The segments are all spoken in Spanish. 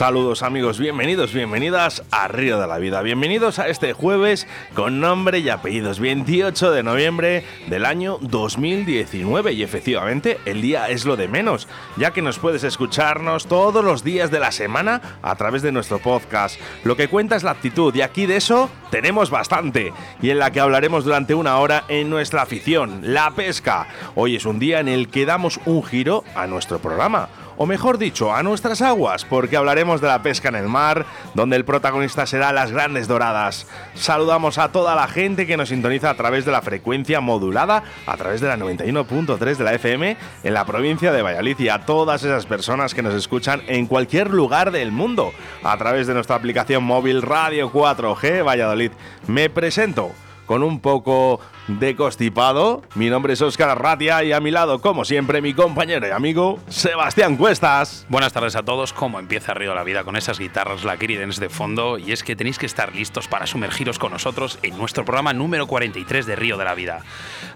Saludos amigos, bienvenidos, bienvenidas a Río de la Vida. Bienvenidos a este jueves con nombre y apellidos, 28 de noviembre del año 2019. Y efectivamente, el día es lo de menos, ya que nos puedes escucharnos todos los días de la semana a través de nuestro podcast. Lo que cuenta es la actitud y aquí de eso tenemos bastante. Y en la que hablaremos durante una hora en nuestra afición, la pesca. Hoy es un día en el que damos un giro a nuestro programa o mejor dicho, a nuestras aguas, porque hablaremos de la pesca en el mar, donde el protagonista será las grandes doradas. Saludamos a toda la gente que nos sintoniza a través de la frecuencia modulada, a través de la 91.3 de la FM en la provincia de Valladolid y a todas esas personas que nos escuchan en cualquier lugar del mundo, a través de nuestra aplicación móvil Radio 4G Valladolid. Me presento con un poco de constipado. Mi nombre es Óscar Ratia y a mi lado, como siempre, mi compañero y amigo Sebastián Cuestas. Buenas tardes a todos. ¿Cómo empieza Río la Vida con esas guitarras la de fondo? Y es que tenéis que estar listos para sumergiros con nosotros en nuestro programa número 43 de Río de la Vida.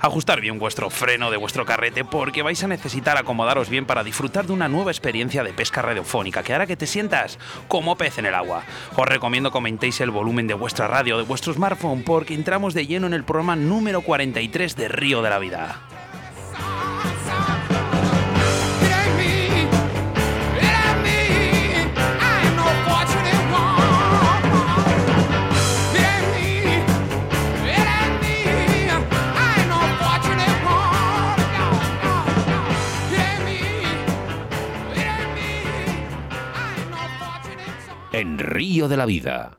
Ajustar bien vuestro freno de vuestro carrete porque vais a necesitar acomodaros bien para disfrutar de una nueva experiencia de pesca radiofónica que hará que te sientas como pez en el agua. Os recomiendo comentéis el volumen de vuestra radio, de vuestro smartphone, porque entramos de lleno en el programa número 43 de Río de la Vida. En Río de la Vida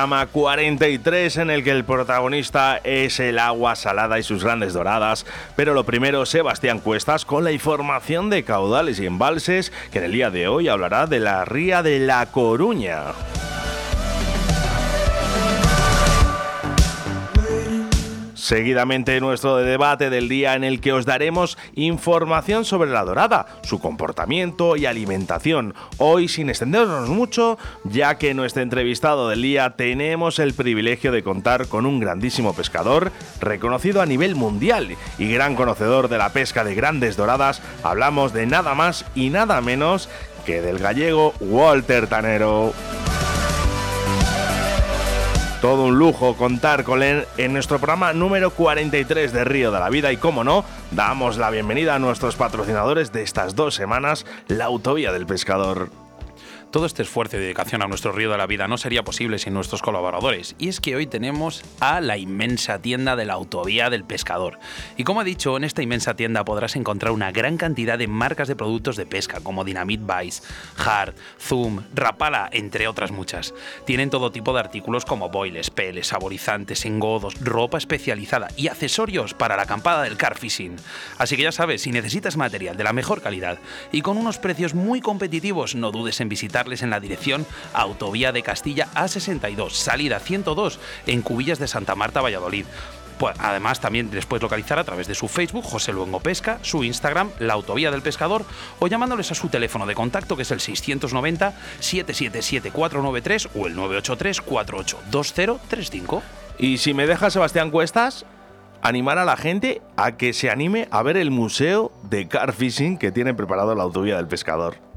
programa 43 en el que el protagonista es el agua salada y sus grandes doradas. Pero lo primero, Sebastián Cuestas con la información de caudales y embalses que en el día de hoy hablará de la ría de La Coruña. Seguidamente nuestro debate del día en el que os daremos información sobre la dorada, su comportamiento y alimentación. Hoy sin extendernos mucho, ya que nuestro entrevistado del día tenemos el privilegio de contar con un grandísimo pescador reconocido a nivel mundial y gran conocedor de la pesca de grandes doradas. Hablamos de nada más y nada menos que del gallego Walter Tanero. Todo un lujo contar con él en nuestro programa número 43 de Río de la Vida y como no, damos la bienvenida a nuestros patrocinadores de estas dos semanas, la Autovía del Pescador. Todo este esfuerzo y dedicación a nuestro río de la vida no sería posible sin nuestros colaboradores. Y es que hoy tenemos a la inmensa tienda de la Autovía del Pescador. Y como he dicho, en esta inmensa tienda podrás encontrar una gran cantidad de marcas de productos de pesca como Dynamite Vice, Hard, Zoom, Rapala, entre otras muchas. Tienen todo tipo de artículos como boiles, peles, saborizantes, engodos, ropa especializada y accesorios para la acampada del car fishing. Así que ya sabes, si necesitas material de la mejor calidad y con unos precios muy competitivos, no dudes en visitar en la dirección Autovía de Castilla A62, salida 102, en Cubillas de Santa Marta, Valladolid. Pues, además, también les puedes localizar a través de su Facebook, José Luengo Pesca, su Instagram, La Autovía del Pescador, o llamándoles a su teléfono de contacto, que es el 690-777-493 o el 983-482035. Y si me deja Sebastián Cuestas, animar a la gente a que se anime a ver el museo de car fishing que tiene preparado la Autovía del Pescador.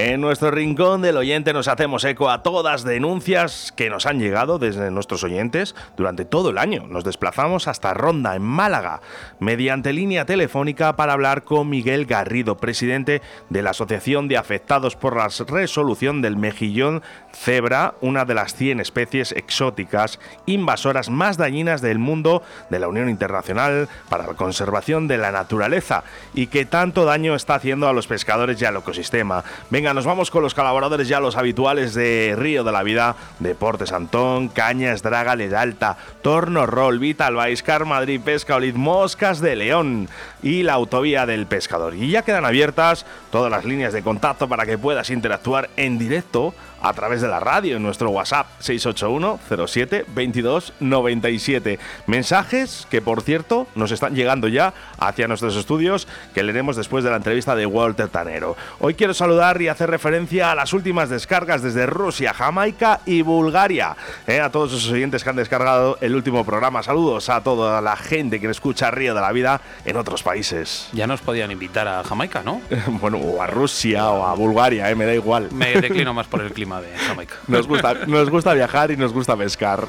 En nuestro rincón del oyente nos hacemos eco a todas denuncias que nos han llegado desde nuestros oyentes durante todo el año. Nos desplazamos hasta Ronda, en Málaga, mediante línea telefónica para hablar con Miguel Garrido, presidente de la Asociación de Afectados por la Resolución del Mejillón Cebra, una de las 100 especies exóticas invasoras más dañinas del mundo de la Unión Internacional para la Conservación de la Naturaleza y que tanto daño está haciendo a los pescadores y al ecosistema. Venga, nos vamos con los colaboradores ya los habituales de Río de la Vida, Deportes Antón, Cañas, Draga, Ledalta, Torno Roll, Vital Baiscar, Madrid Pesca, Olid, Moscas de León y la autovía del pescador. Y ya quedan abiertas todas las líneas de contacto para que puedas interactuar en directo a través de la radio en nuestro WhatsApp 681 07 22 97. Mensajes que, por cierto, nos están llegando ya hacia nuestros estudios que leeremos después de la entrevista de Walter Tanero. Hoy quiero saludar y hacer referencia a las últimas descargas desde Rusia, Jamaica y Bulgaria. Eh, a todos esos oyentes que han descargado el último programa. Saludos a toda la gente que escucha Río de la Vida en otros países. Ya nos podían invitar a Jamaica, ¿no? bueno, o a Rusia o a Bulgaria, eh, me da igual. Me declino más por el clima Nos gusta, nos gusta viajar y nos gusta pescar.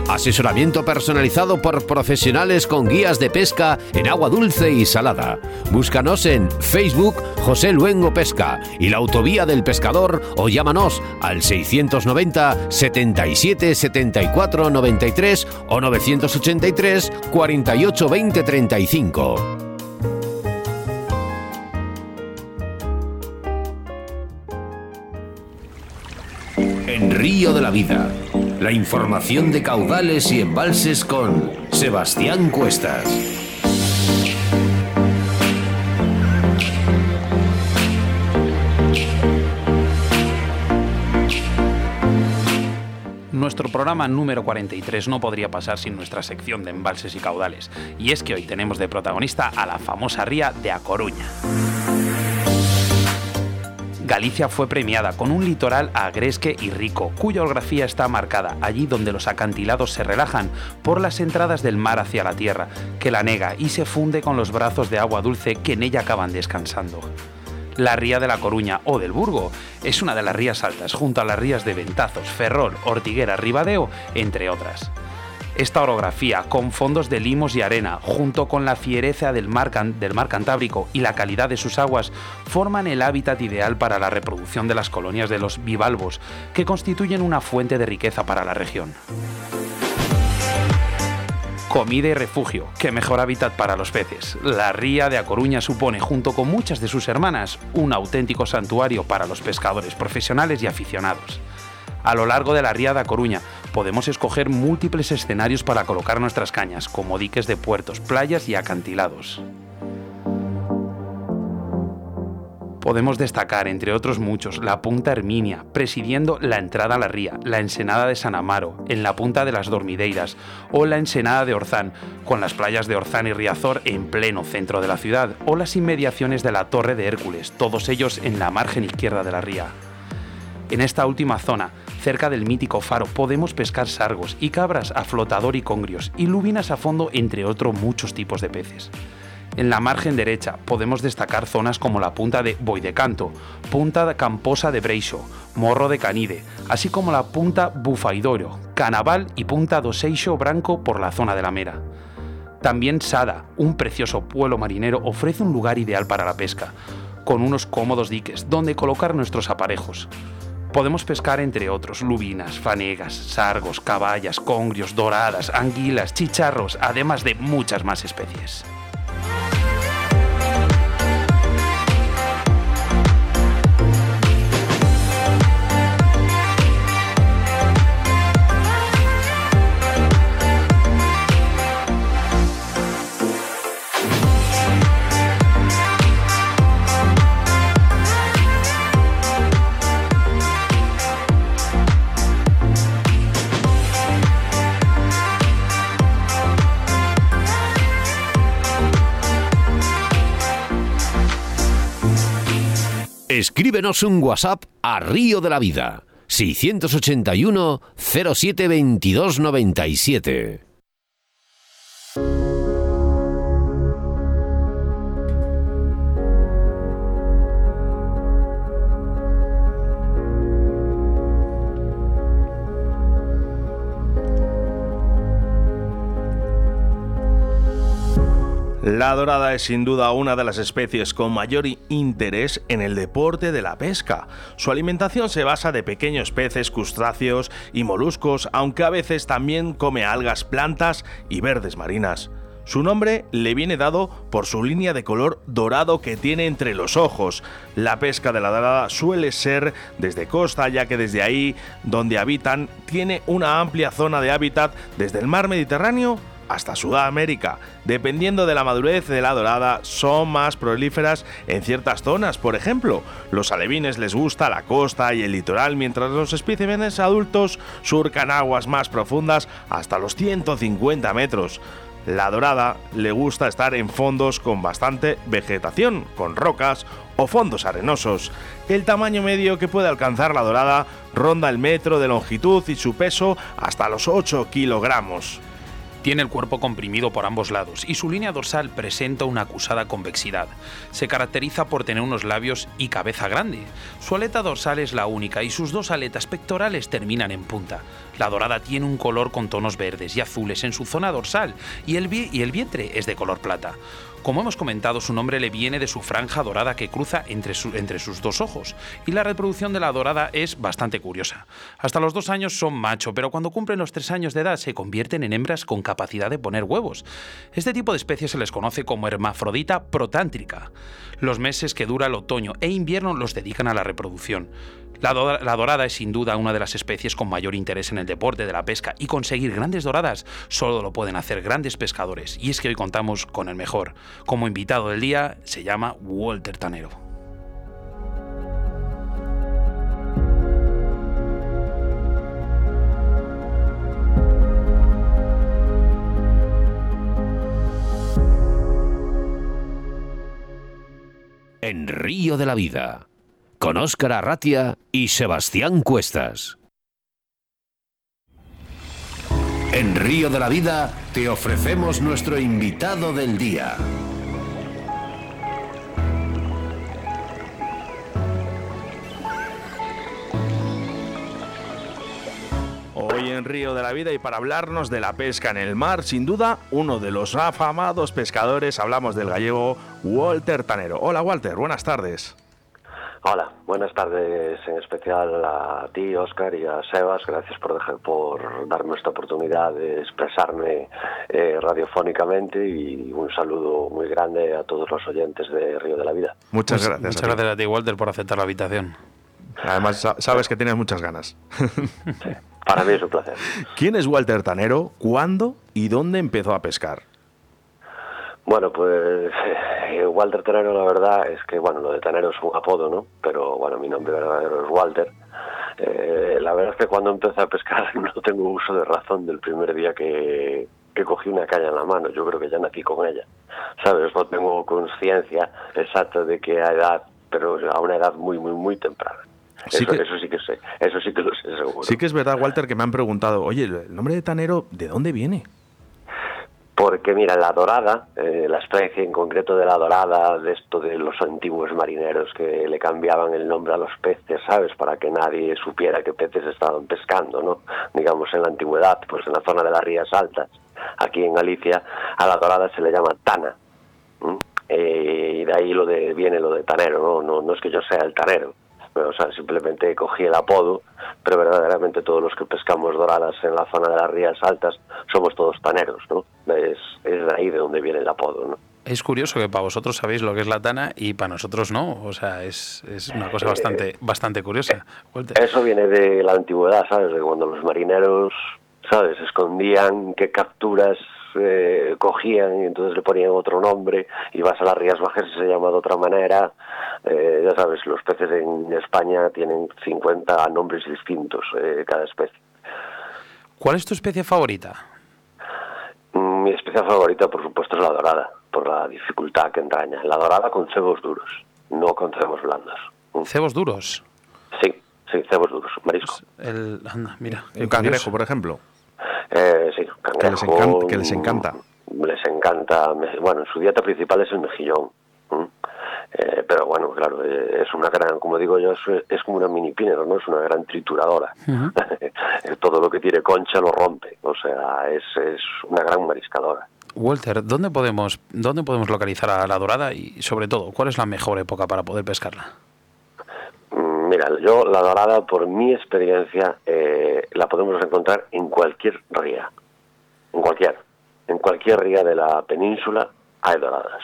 Asesoramiento personalizado por profesionales con guías de pesca en agua dulce y salada. Búscanos en Facebook José Luengo Pesca y la Autovía del Pescador o llámanos al 690 77 74 93 o 983 48 20 35. En Río de la Vida la información de caudales y embalses con Sebastián Cuestas. Nuestro programa número 43 no podría pasar sin nuestra sección de embalses y caudales, y es que hoy tenemos de protagonista a la famosa ría de A Coruña. Galicia fue premiada con un litoral agresque y rico, cuya orografía está marcada allí donde los acantilados se relajan por las entradas del mar hacia la tierra, que la nega y se funde con los brazos de agua dulce que en ella acaban descansando. La ría de la Coruña o del Burgo es una de las rías altas, junto a las rías de Ventazos, Ferrol, Ortiguera, Ribadeo, entre otras. Esta orografía, con fondos de limos y arena, junto con la fiereza del mar, Cantábrico y la calidad de sus aguas, forman el hábitat ideal para la reproducción de las colonias de los bivalvos, que constituyen una fuente de riqueza para la región comida y refugio, qué mejor hábitat para los peces. La ría de A Coruña supone, junto con muchas de sus hermanas, un auténtico santuario para los pescadores profesionales y aficionados. A lo largo de la ría de A Coruña podemos escoger múltiples escenarios para colocar nuestras cañas, como diques de puertos, playas y acantilados. Podemos destacar, entre otros muchos, la Punta Herminia, presidiendo la entrada a la ría, la Ensenada de San Amaro, en la Punta de las Dormideiras, o la Ensenada de Orzán, con las playas de Orzán y Riazor en pleno centro de la ciudad, o las inmediaciones de la Torre de Hércules, todos ellos en la margen izquierda de la ría. En esta última zona Cerca del mítico faro podemos pescar sargos y cabras a flotador y congrios, y lubinas a fondo, entre otros muchos tipos de peces. En la margen derecha podemos destacar zonas como la punta de Boidecanto, punta camposa de Breixo, Morro de Canide, así como la punta Bufaidoro, Canaval y punta Doseixo Branco por la zona de la Mera. También Sada, un precioso pueblo marinero, ofrece un lugar ideal para la pesca, con unos cómodos diques donde colocar nuestros aparejos. Podemos pescar entre otros lubinas, fanegas, sargos, caballas, congrios, doradas, anguilas, chicharros, además de muchas más especies. Escríbenos un WhatsApp a Río de la Vida 681 07 22 97. La dorada es sin duda una de las especies con mayor interés en el deporte de la pesca. Su alimentación se basa de pequeños peces, crustáceos y moluscos, aunque a veces también come algas, plantas y verdes marinas. Su nombre le viene dado por su línea de color dorado que tiene entre los ojos. La pesca de la dorada suele ser desde costa, ya que desde ahí donde habitan tiene una amplia zona de hábitat desde el mar Mediterráneo hasta Sudamérica. Dependiendo de la madurez de la dorada, son más prolíferas en ciertas zonas. Por ejemplo, los alevines les gusta la costa y el litoral, mientras los especímenes adultos surcan aguas más profundas hasta los 150 metros. La dorada le gusta estar en fondos con bastante vegetación, con rocas o fondos arenosos. El tamaño medio que puede alcanzar la dorada ronda el metro de longitud y su peso hasta los 8 kilogramos. Tiene el cuerpo comprimido por ambos lados y su línea dorsal presenta una acusada convexidad. Se caracteriza por tener unos labios y cabeza grande. Su aleta dorsal es la única y sus dos aletas pectorales terminan en punta. La dorada tiene un color con tonos verdes y azules en su zona dorsal y el, y el vientre es de color plata. Como hemos comentado, su nombre le viene de su franja dorada que cruza entre, entre, sus dos ojos, y la reproducción de la dorada es bastante curiosa. Hasta los dos años son macho, pero cuando cumplen los tres años de edad se convierten en hembras con capacidad de poner huevos. Este tipo de especies se les conoce como hermafrodita protántrica. Los meses que dura el otoño e invierno los dedican a la reproducción. La, dorada es sin duda una de las especies con mayor interés en el deporte de la pesca y conseguir grandes doradas solo lo pueden hacer grandes pescadores. Y es que hoy contamos con el mejor. Como invitado del día se llama Walter Tanero. En Río de la Vida con Óscar Arratia y Sebastián Cuestas. En Río de la Vida te ofrecemos nuestro invitado del día. Hoy en Río de la Vida y para hablarnos de la pesca en el mar, sin duda, uno de los afamados pescadores, hablamos del gallego Walter Tanero. Hola Walter, buenas tardes. Hola, buenas tardes en especial a ti, Oscar, y a Sebas. Gracias por dejar, por darme esta oportunidad de expresarme eh, radiofónicamente y un saludo muy grande a todos los oyentes de Río de la Vida. Muchas Pues, gracias. Muchas gracias a ti, Walter, por aceptar la invitación. Además, sa- sabes que tienes muchas ganas. Para mí es un placer. ¿Quién es Walter Tanero? ¿Cuándo y dónde empezó a pescar? Bueno, pues eh, Walter Tanero, la verdad es que, bueno, lo de Tanero es un apodo, ¿no? Pero bueno, mi nombre verdadero es Walter. Eh, la verdad es que cuando empecé a pescar no tengo uso de razón del primer día que, que cogí una caña en la mano. Yo creo que ya nací con ella. ¿Sabes? No tengo conciencia exacta de qué edad, pero a una edad muy, muy, muy temprana. Sí eso, que- eso sí que sé, eso sí que lo sé seguro. Sí que es verdad, Walter, que me han preguntado, oye, el nombre de Tanero, ¿de dónde viene? Porque mira, la dorada, eh, la especie en concreto de la dorada, de esto de los antiguos marineros que le cambiaban el nombre a los peces, ¿sabes? Para que nadie supiera qué peces estaban pescando, ¿no? Digamos en la antigüedad, pues en la zona de las Rías Altas, aquí en Galicia, a la dorada se le llama tana. Eh, y de ahí lo de, viene lo de tanero, ¿no? No, no es que yo sea el tanero, pero, o sea, simplemente cogí el apodo, pero verdaderamente todos los que pescamos doradas en la zona de las Rías Altas somos todos taneros, ¿no? Es, es de ahí de donde viene el apodo, ¿no? Es curioso que para vosotros sabéis lo que es la tana y para nosotros no. O sea, es, es una cosa bastante, bastante curiosa. Eso viene de la antigüedad, ¿sabes? De cuando los marineros, ¿sabes? Escondían qué capturas eh, cogían y entonces le ponían otro nombre y vas a las Rías Bajas y se llama de otra manera. Eh, ya sabes, los peces en España tienen 50 nombres distintos eh, cada especie. ¿Cuál es tu especie favorita? Mm, Mi especie favorita, por supuesto, es la dorada, por la dificultad que entraña. La dorada con cebos duros, no con cebos blandos. Cebos duros. Sí, sí, cebos duros, marisco. El, anda, mira. Un cangrejo, por ejemplo. Eh, sí, Que les encanta- que les encanta. Les encanta. me- Bueno, su dieta principal es el mejillón. Eh, pero bueno, claro, eh, es una gran, como digo yo, es, es como una mini pinero, ¿no? Es una gran trituradora. Todo lo que tiene concha lo rompe. O sea, es, es una gran mariscadora. Walter, ¿dónde podemos, ¿dónde podemos localizar a la dorada y sobre todo, cuál es la mejor época para poder pescarla? Mira, yo la dorada, por mi experiencia, eh, la podemos encontrar en cualquier ría. En cualquier. En cualquier ría de la península hay doradas.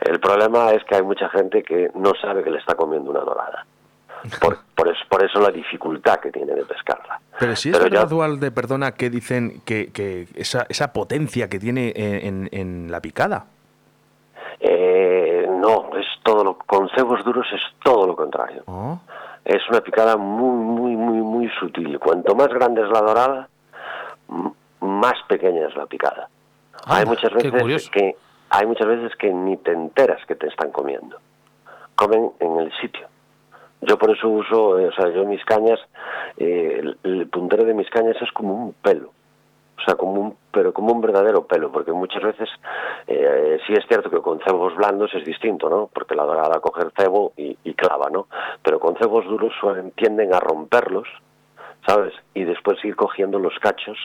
El problema es que hay mucha gente que no sabe que le está comiendo una dorada. Por, por, es- por eso la dificultad que tiene de pescarla. Pero si es Pero ya- verdad, Dualde, perdona, que dicen que, que esa, esa potencia que tiene en, en- la picada. Eh, todo lo, con cebos duros es todo lo contrario. Oh. Es una picada muy, muy, muy, muy sutil. Cuanto más grande es la dorada, más pequeña es la picada. hay muchas veces que hay muchas veces que ni te enteras que te están comiendo. Comen en el sitio. Yo por eso uso, eh, o sea, yo mis cañas, eh, el, el puntero de mis cañas es como un pelo. O sea, como un, pero como un verdadero pelo, porque muchas veces eh, sí es cierto que con cebos blandos es distinto, ¿no? Porque la dorada coge el cebo y, y clava, ¿no? Pero con cebos duros suelen, tienden a romperlos, ¿sabes? Y después ir cogiendo los cachos,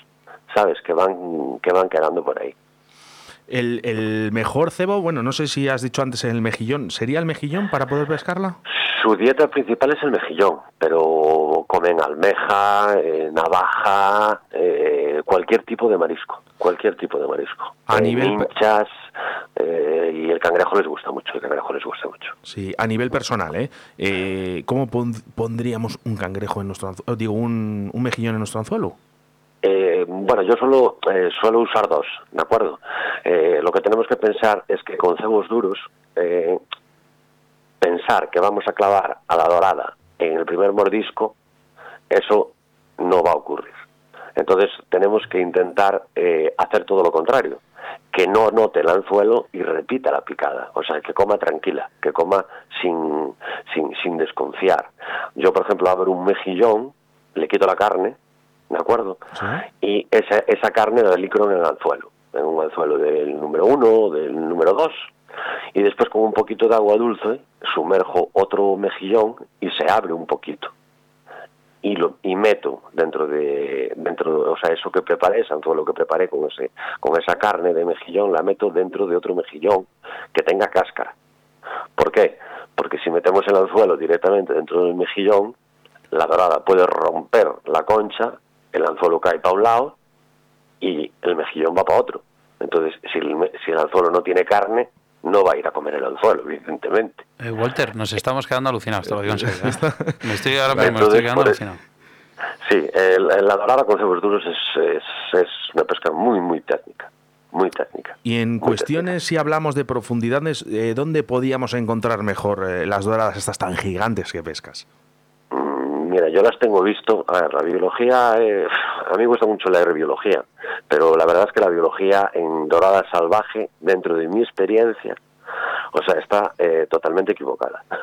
¿sabes? Que van, que van quedando por ahí. El, el mejor cebo, bueno, no sé si has dicho antes el mejillón, ¿sería el mejillón para poder pescarla? Su dieta principal es el mejillón, pero comen almeja, eh, navaja, eh, cualquier tipo de marisco, cualquier tipo de marisco. A Eh, nivel Minchas, eh, y el cangrejo les gusta mucho, el cangrejo les gusta mucho. Sí, a nivel personal, ¿eh? Eh, ¿Cómo pon- pondríamos un cangrejo en nuestro anzuelo? Digo, un, un mejillón en nuestro anzuelo. Eh, bueno, yo solo eh, suelo usar dos, ¿de acuerdo? Eh, lo que tenemos que pensar es que con cebos duros, pensar que vamos a clavar a la dorada en el primer mordisco, eso no va a ocurrir. Entonces tenemos que intentar eh, hacer todo lo contrario, que no note el anzuelo y repita la picada, o sea, que coma tranquila, que coma sin, sin, sin desconfiar. Yo, por ejemplo, abro un mejillón, le quito la carne, ¿de acuerdo? Y esa, esa carne la licro en el anzuelo, en un anzuelo del número uno o del número dos. Y después con un poquito de agua dulce sumerjo otro mejillón y se abre un poquito. Y, lo, y meto dentro de, dentro, o sea, eso que preparé, ese anzuelo que preparé con, ese, con esa carne de mejillón, la meto dentro de otro mejillón que tenga cáscara. ¿Por qué? Porque si metemos el anzuelo directamente dentro del mejillón, la dorada puede romper la concha, el anzuelo cae para un lado y el mejillón va para otro. Entonces, si el, si el anzuelo no tiene carne, no va a ir a comer el anzuelo, evidentemente. Eh, Walter, nos estamos quedando alucinados, te lo digo en serio. ¿eh? Me estoy ahora mismo me Entonces, estoy quedando por- alucinado. Sí, el- el- la dorada con cebos duros es, es, es una pesca muy, muy técnica. Muy técnica. Y en cuestiones, si hablamos de profundidades, eh, ¿dónde podíamos encontrar mejor eh, las doradas estas tan gigantes que pescas? Mira, yo las tengo visto. A ver, la biología, eh, a mí me gusta mucho leer biología, pero la verdad es que la biología en dorada salvaje, dentro de mi experiencia, o sea, está eh, totalmente equivocada.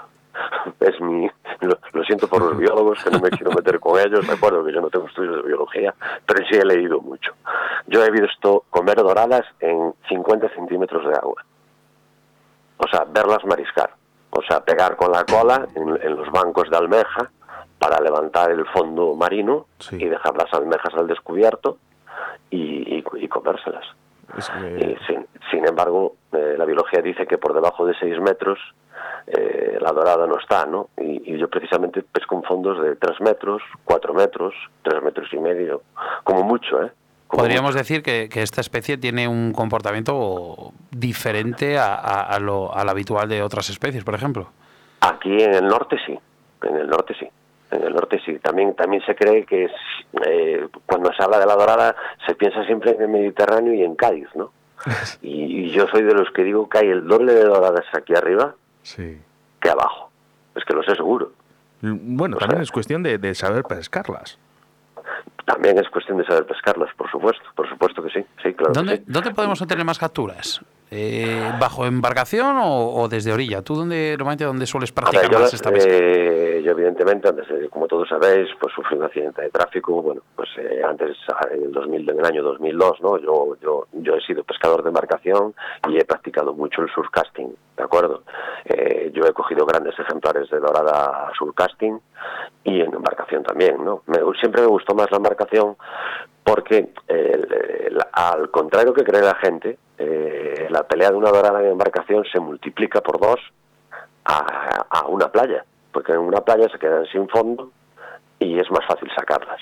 Es mi, lo, siento por los biólogos, que no me quiero meter con ellos, de acuerdo que yo no tengo estudios de biología, pero sí he leído mucho. Yo he visto comer doradas en 50 centímetros de agua. O sea, verlas mariscar. O sea, pegar con la cola en, en los bancos de almeja para levantar el fondo marino Sí. y dejar las almejas al descubierto y, y- y comérselas. Es que- Y sin, sin embargo, eh, la biología dice que por debajo de 6 metros eh, la dorada no está, ¿no? Y, y yo precisamente pesco en fondos de 3 metros, 4 metros, 3 metros y medio, como mucho, ¿eh? Como Podríamos decir que, que esta especie tiene un comportamiento diferente a, a- a lo, al habitual de otras especies, por ejemplo. Aquí en el norte sí, en el norte sí. En el norte sí. También, también se cree que es, eh, cuando se habla de la dorada se piensa siempre en el Mediterráneo y en Cádiz, ¿no? Y, y yo soy de los que digo que hay el doble de doradas aquí arriba sí. que abajo. Es que lo sé seguro. Bueno, O también sea- es cuestión de, de saber pescarlas. también es cuestión de saber pescarlas, por supuesto, por supuesto que sí, sí, claro. ¿Dónde, que sí. ¿dónde podemos obtener más capturas? Eh, ¿Bajo embarcación o, o, desde orilla? ¿Tú dónde, normalmente dónde sueles practicar ver, yo, más esta pesca? Eh, yo evidentemente, antes, como todos sabéis, pues sufrí un accidente de tráfico, bueno, pues eh, antes, en el, 2000, en el año 2002, ¿no? Yo, yo, yo he sido pescador de embarcación y he practicado mucho el surcasting, ¿de acuerdo? Eh, yo he cogido grandes ejemplares de dorada surcasting y en embarcación también, ¿no? Me, siempre me gustó más la embarcación porque al contrario que cree la gente, eh, la pelea de una dorada en embarcación se multiplica por dos a, una playa, porque en una playa se quedan sin fondo y es más fácil sacarlas.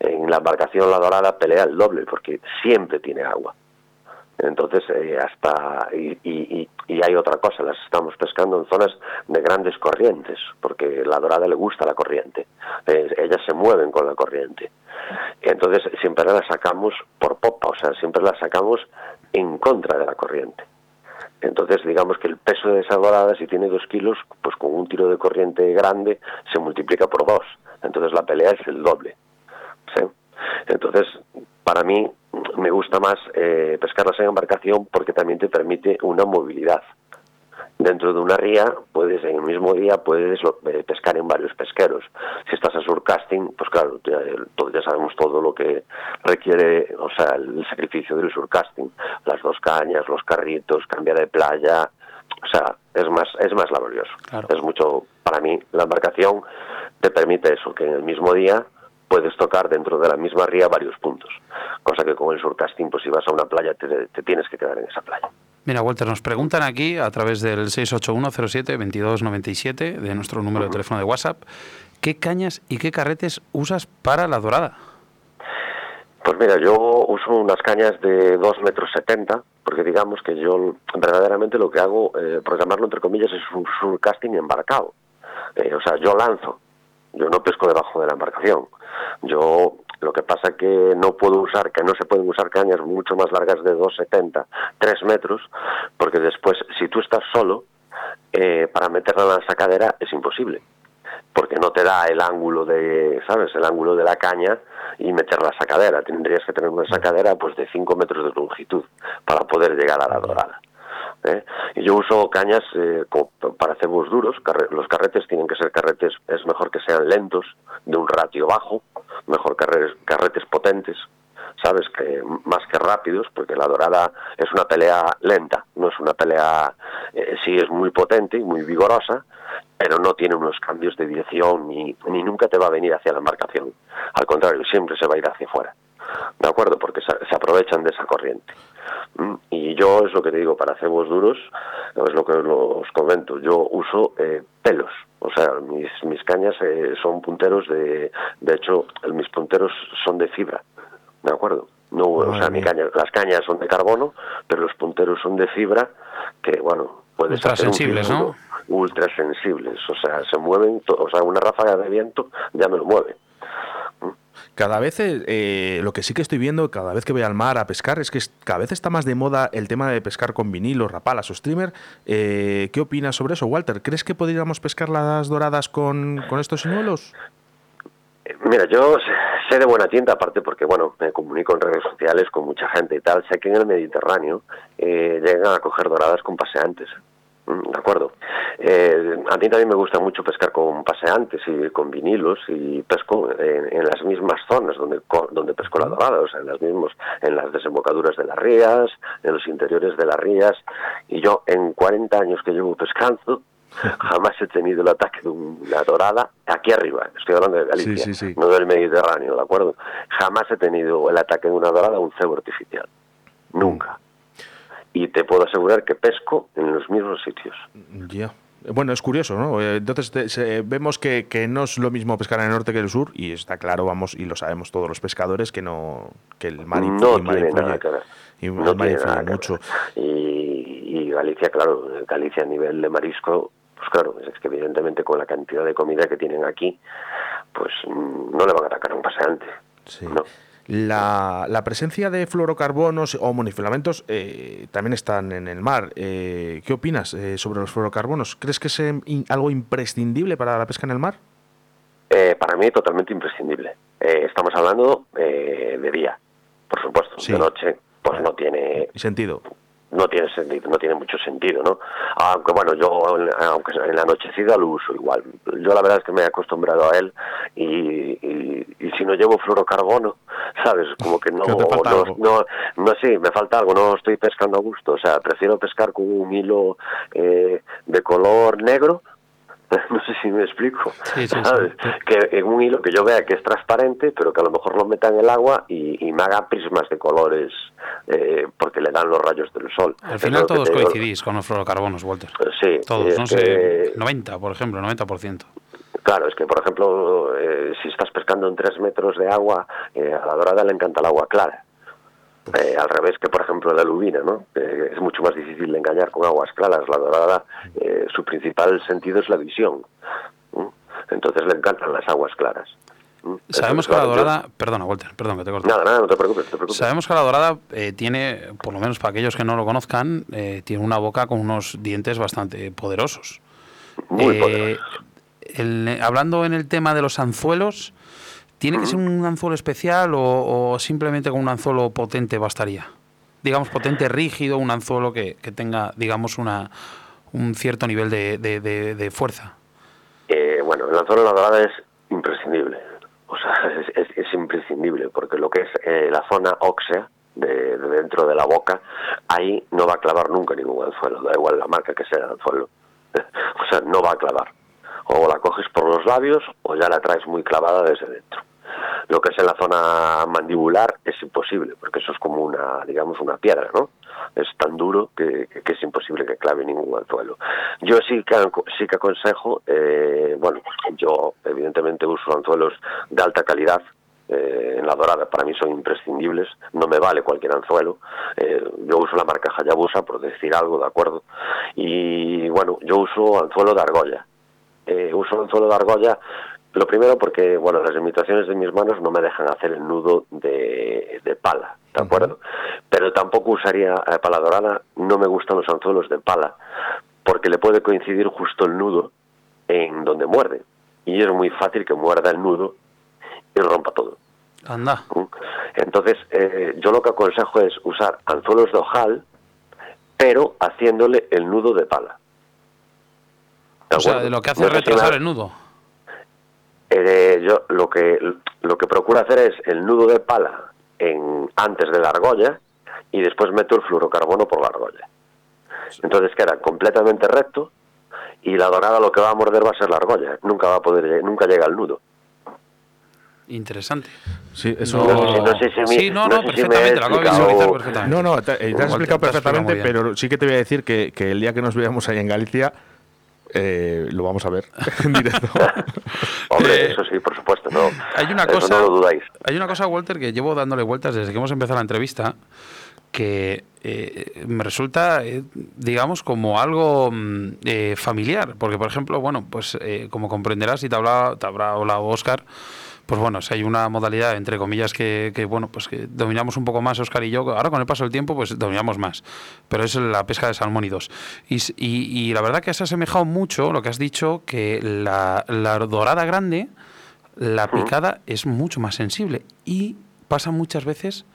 En la embarcación la dorada pelea el doble porque siempre tiene agua. Entonces, eh, hasta. Y, y, y, hay otra cosa, las estamos pescando en zonas de grandes corrientes, porque la dorada le gusta la corriente. Ellas se mueven con la corriente. Entonces, siempre la sacamos por popa, o sea, siempre la sacamos en contra de la corriente. Entonces, digamos que el peso de esa dorada, si tiene dos kilos, pues con un tiro de corriente grande se multiplica por dos. Entonces, la pelea es el doble. ¿sí? Entonces, para mí me gusta más eh, pescarlas en embarcación porque también te permite una movilidad. Dentro de una ría, puedes en el mismo día puedes eh, pescar en varios pesqueros. Si estás a surcasting, pues claro, ya, ya, sabemos todo lo que requiere, o sea, el sacrificio del surcasting, las dos cañas, los carritos, cambiar de playa, o sea, es más es más laborioso. Claro. Es mucho para mí la embarcación te permite eso, que en el mismo día puedes tocar dentro de la misma ría varios puntos. Cosa que con el surcasting, pues si vas a una playa, te, te tienes que quedar en esa playa. Mira, Walter, nos preguntan aquí a través del 68107-2297 de nuestro número de teléfono de WhatsApp, ¿qué cañas y qué carretes usas para la dorada? Pues mira, yo uso unas cañas de 2 metros 70, porque digamos que yo verdaderamente lo que hago, eh, por llamarlo entre comillas, es un surcasting embarcado. Eh, o sea, yo lanzo, yo no pesco debajo de la embarcación. Yo lo que pasa que no puedo usar, que no se pueden usar cañas mucho más largas de 2,70, 3 metros, porque después, si tú estás solo, eh, para meterla en la sacadera es imposible, porque no te da el ángulo de, ¿sabes?, el ángulo de la caña y meter la sacadera. Tendrías que tener una sacadera pues de 5 metros de longitud para poder llegar a la dorada. ¿Eh? Y yo uso cañas eh, para cebos duros. Carre los carretes tienen que ser carretes, es mejor que sean lentos, de un ratio bajo, mejor carretes, carretes potentes, sabes que más que rápidos, porque la dorada es una pelea lenta, no es una pelea, eh, sí es muy potente y muy vigorosa, pero no tiene unos cambios de dirección ni, ni nunca te va a venir hacia la embarcación. Al contrario, siempre se va a ir hacia afuera. ¿De acuerdo? Porque se aprovechan de esa corriente. Y yo es lo que te digo, para cebos duros, es lo que os comento, yo uso eh, pelos. O sea, mis, mis cañas eh, son punteros de... De hecho, mis punteros son de fibra. ¿De acuerdo? No, o sea, mi caña, las cañas son de carbono, pero los punteros son de fibra que, bueno, puedes ultra sensibles, ¿no? Ultra sensibles, o sea, se mueven, o sea, una ráfaga de viento ya me lo mueve. Cada vez, eh, lo que sí que estoy viendo, cada vez que voy al mar a pescar, es que cada vez está más de moda el tema de pescar con vinilos, rapalas o streamer. Eh, ¿Qué opinas sobre eso, Walter? ¿Crees que podríamos pescar las doradas con, con estos señuelos? Mira, yo sé de buena tienda, aparte porque, bueno, me comunico en redes sociales con mucha gente y tal. Sé que en el Mediterráneo eh, llegan a coger doradas con paseantes. De acuerdo. Eh, a mí también me gusta mucho pescar con paseantes y con vinilos y pesco en, en las mismas zonas donde donde pesco la dorada, o sea, en las mismos, en las desembocaduras de las rías, en los interiores de las rías. Y yo, en 40 años que llevo pescando, jamás he tenido el ataque de una dorada aquí arriba, estoy hablando de Galicia, sí, sí, sí. no del Mediterráneo, ¿de acuerdo? Jamás he tenido el ataque de una dorada a un cebo artificial. Nunca. Y te puedo asegurar que pesco en los mismos sitios. Ya. Yeah. Bueno, es curioso, ¿no? Entonces te, se, vemos que, que, no es lo mismo pescar en el norte que en el sur y está claro, vamos, y lo sabemos todos los pescadores, que no que el mar influye, no tiene influye, nada que ver. Y no el mar influye mucho. Y, y Galicia, claro, Galicia a nivel de marisco, pues claro, es que evidentemente con la cantidad de comida que tienen aquí, pues mm, no le van a atacar a un paseante. Sí. No. La, la, presencia de fluorocarbonos o monofilamentos eh, también están en el mar. Eh, ¿Qué opinas eh, sobre los fluorocarbonos? ¿Crees que es in, algo imprescindible para la pesca en el mar? Eh, para mí totalmente imprescindible. Estamos hablando de día, por supuesto. Sí. De noche, pues no tiene Sentido. No tiene sentido, no tiene mucho sentido, ¿no? Aunque bueno, yo aunque en la anochecida lo uso igual. Yo la verdad es que me he acostumbrado a él y, y, y si no llevo fluorocarbono, ¿sabes? Como que no, no, no, no, sí, me falta algo, no estoy pescando a gusto. O sea, prefiero pescar con un hilo eh, de color negro. No sé si me explico, Sí, sí. Que en un hilo que yo vea que es transparente, pero que a lo mejor lo meta en el agua y, y me haga prismas de colores eh, porque le dan los rayos del sol. Al final todos te coincidís con los fluorocarbonos, Walter. Sí, Todos, es no que- sé, 90, por ejemplo, 90%. Claro, es que por ejemplo, eh, si estás pescando en tres metros de agua, eh, a la dorada le encanta el agua clara. Eh, al revés que por ejemplo la lubina, ¿no? Eh, es mucho más difícil de engañar con aguas claras. La dorada, eh, su principal sentido es la visión. Entonces le encantan las aguas claras. Sabemos que la dorada, perdona, Walter, perdón que te corto. Nada, nada, no te preocupes, no te preocupes. Sabemos que la dorada eh, tiene, por lo menos para aquellos que no lo conozcan, tiene una boca con unos dientes bastante poderosos. Muy poderosos. el- hablando en el tema de los anzuelos, ¿tiene que ser un anzuelo especial o, o simplemente con un anzuelo potente bastaría? Digamos, potente, rígido, un anzuelo que, que tenga, digamos, una, un cierto nivel de, de- de- de fuerza. Eh, bueno, el anzuelo de la dorada es imprescindible. O sea, es, es- es imprescindible, porque lo que es eh, la zona ósea de, de dentro de la boca, ahí no va a clavar nunca ningún anzuelo, da igual la marca que sea el anzuelo. o sea, no va a clavar. O la coges por los labios o ya la traes muy clavada desde dentro. Lo que es en la zona mandibular es imposible, porque eso es como una, digamos, una piedra, ¿no? Es tan duro que, es imposible que clave ningún anzuelo. Yo sí que, sí que aconsejo, eh, bueno, yo evidentemente uso anzuelos de alta calidad, eh, en la dorada para mí son imprescindibles, no me vale cualquier anzuelo, eh, yo uso la marca Hayabusa por decir algo, ¿de acuerdo? Y bueno, yo uso anzuelo de argolla, eh, uso anzuelo de argolla lo primero porque, bueno, las limitaciones de mis manos no me dejan hacer el nudo de, de pala, ¿de acuerdo? Pero tampoco usaría eh, pala dorada, no me gustan los anzuelos de pala, porque le puede coincidir justo el nudo en donde muerde. Y es muy fácil que muerda el nudo y rompa todo. Anda. ¿Mm? Entonces, eh, yo lo que aconsejo es usar anzuelos de ojal, pero haciéndole el nudo de pala. ¿De O sea, de lo que hace No retrasar el nudo. eh, yo lo que lo que procuro hacer es el nudo de pala en antes de la argolla y después meto el fluorocarbono por la argolla. Entonces queda completamente recto y la dorada lo que va a morder va a ser la argolla, nunca va a poder nunca llega al nudo. Interesante. Sí, eso. No, No sé si- no sé si me- sí, no, no no, sé si me he perfectamente, explicado- perfectamente. No, no, te, te has explicado perfectamente, pero sí que te voy a decir que, que el día que nos veamos ahí en Galicia, eh, lo vamos a ver en directo. Hombre, Eh, eso sí, por supuesto, no. Hay una Eso cosa, no lo dudáis. hay una cosa, Walter, que llevo dándole vueltas desde que hemos empezado la entrevista, que eh, me resulta, eh, digamos, como algo mm, eh, familiar. Porque, por ejemplo, bueno, pues eh, como comprenderás y te, hablaba- te habrá hablado Oscar, pues bueno, si hay una modalidad, entre comillas, que, que, bueno, pues que dominamos un poco más, Oscar y yo, ahora con el paso del tiempo, pues dominamos más. Pero es la pesca de salmónidos. Y, y, y la verdad que has asemejado mucho lo que has dicho, que la, la dorada grande, la picada es mucho más sensible. Y pasa muchas veces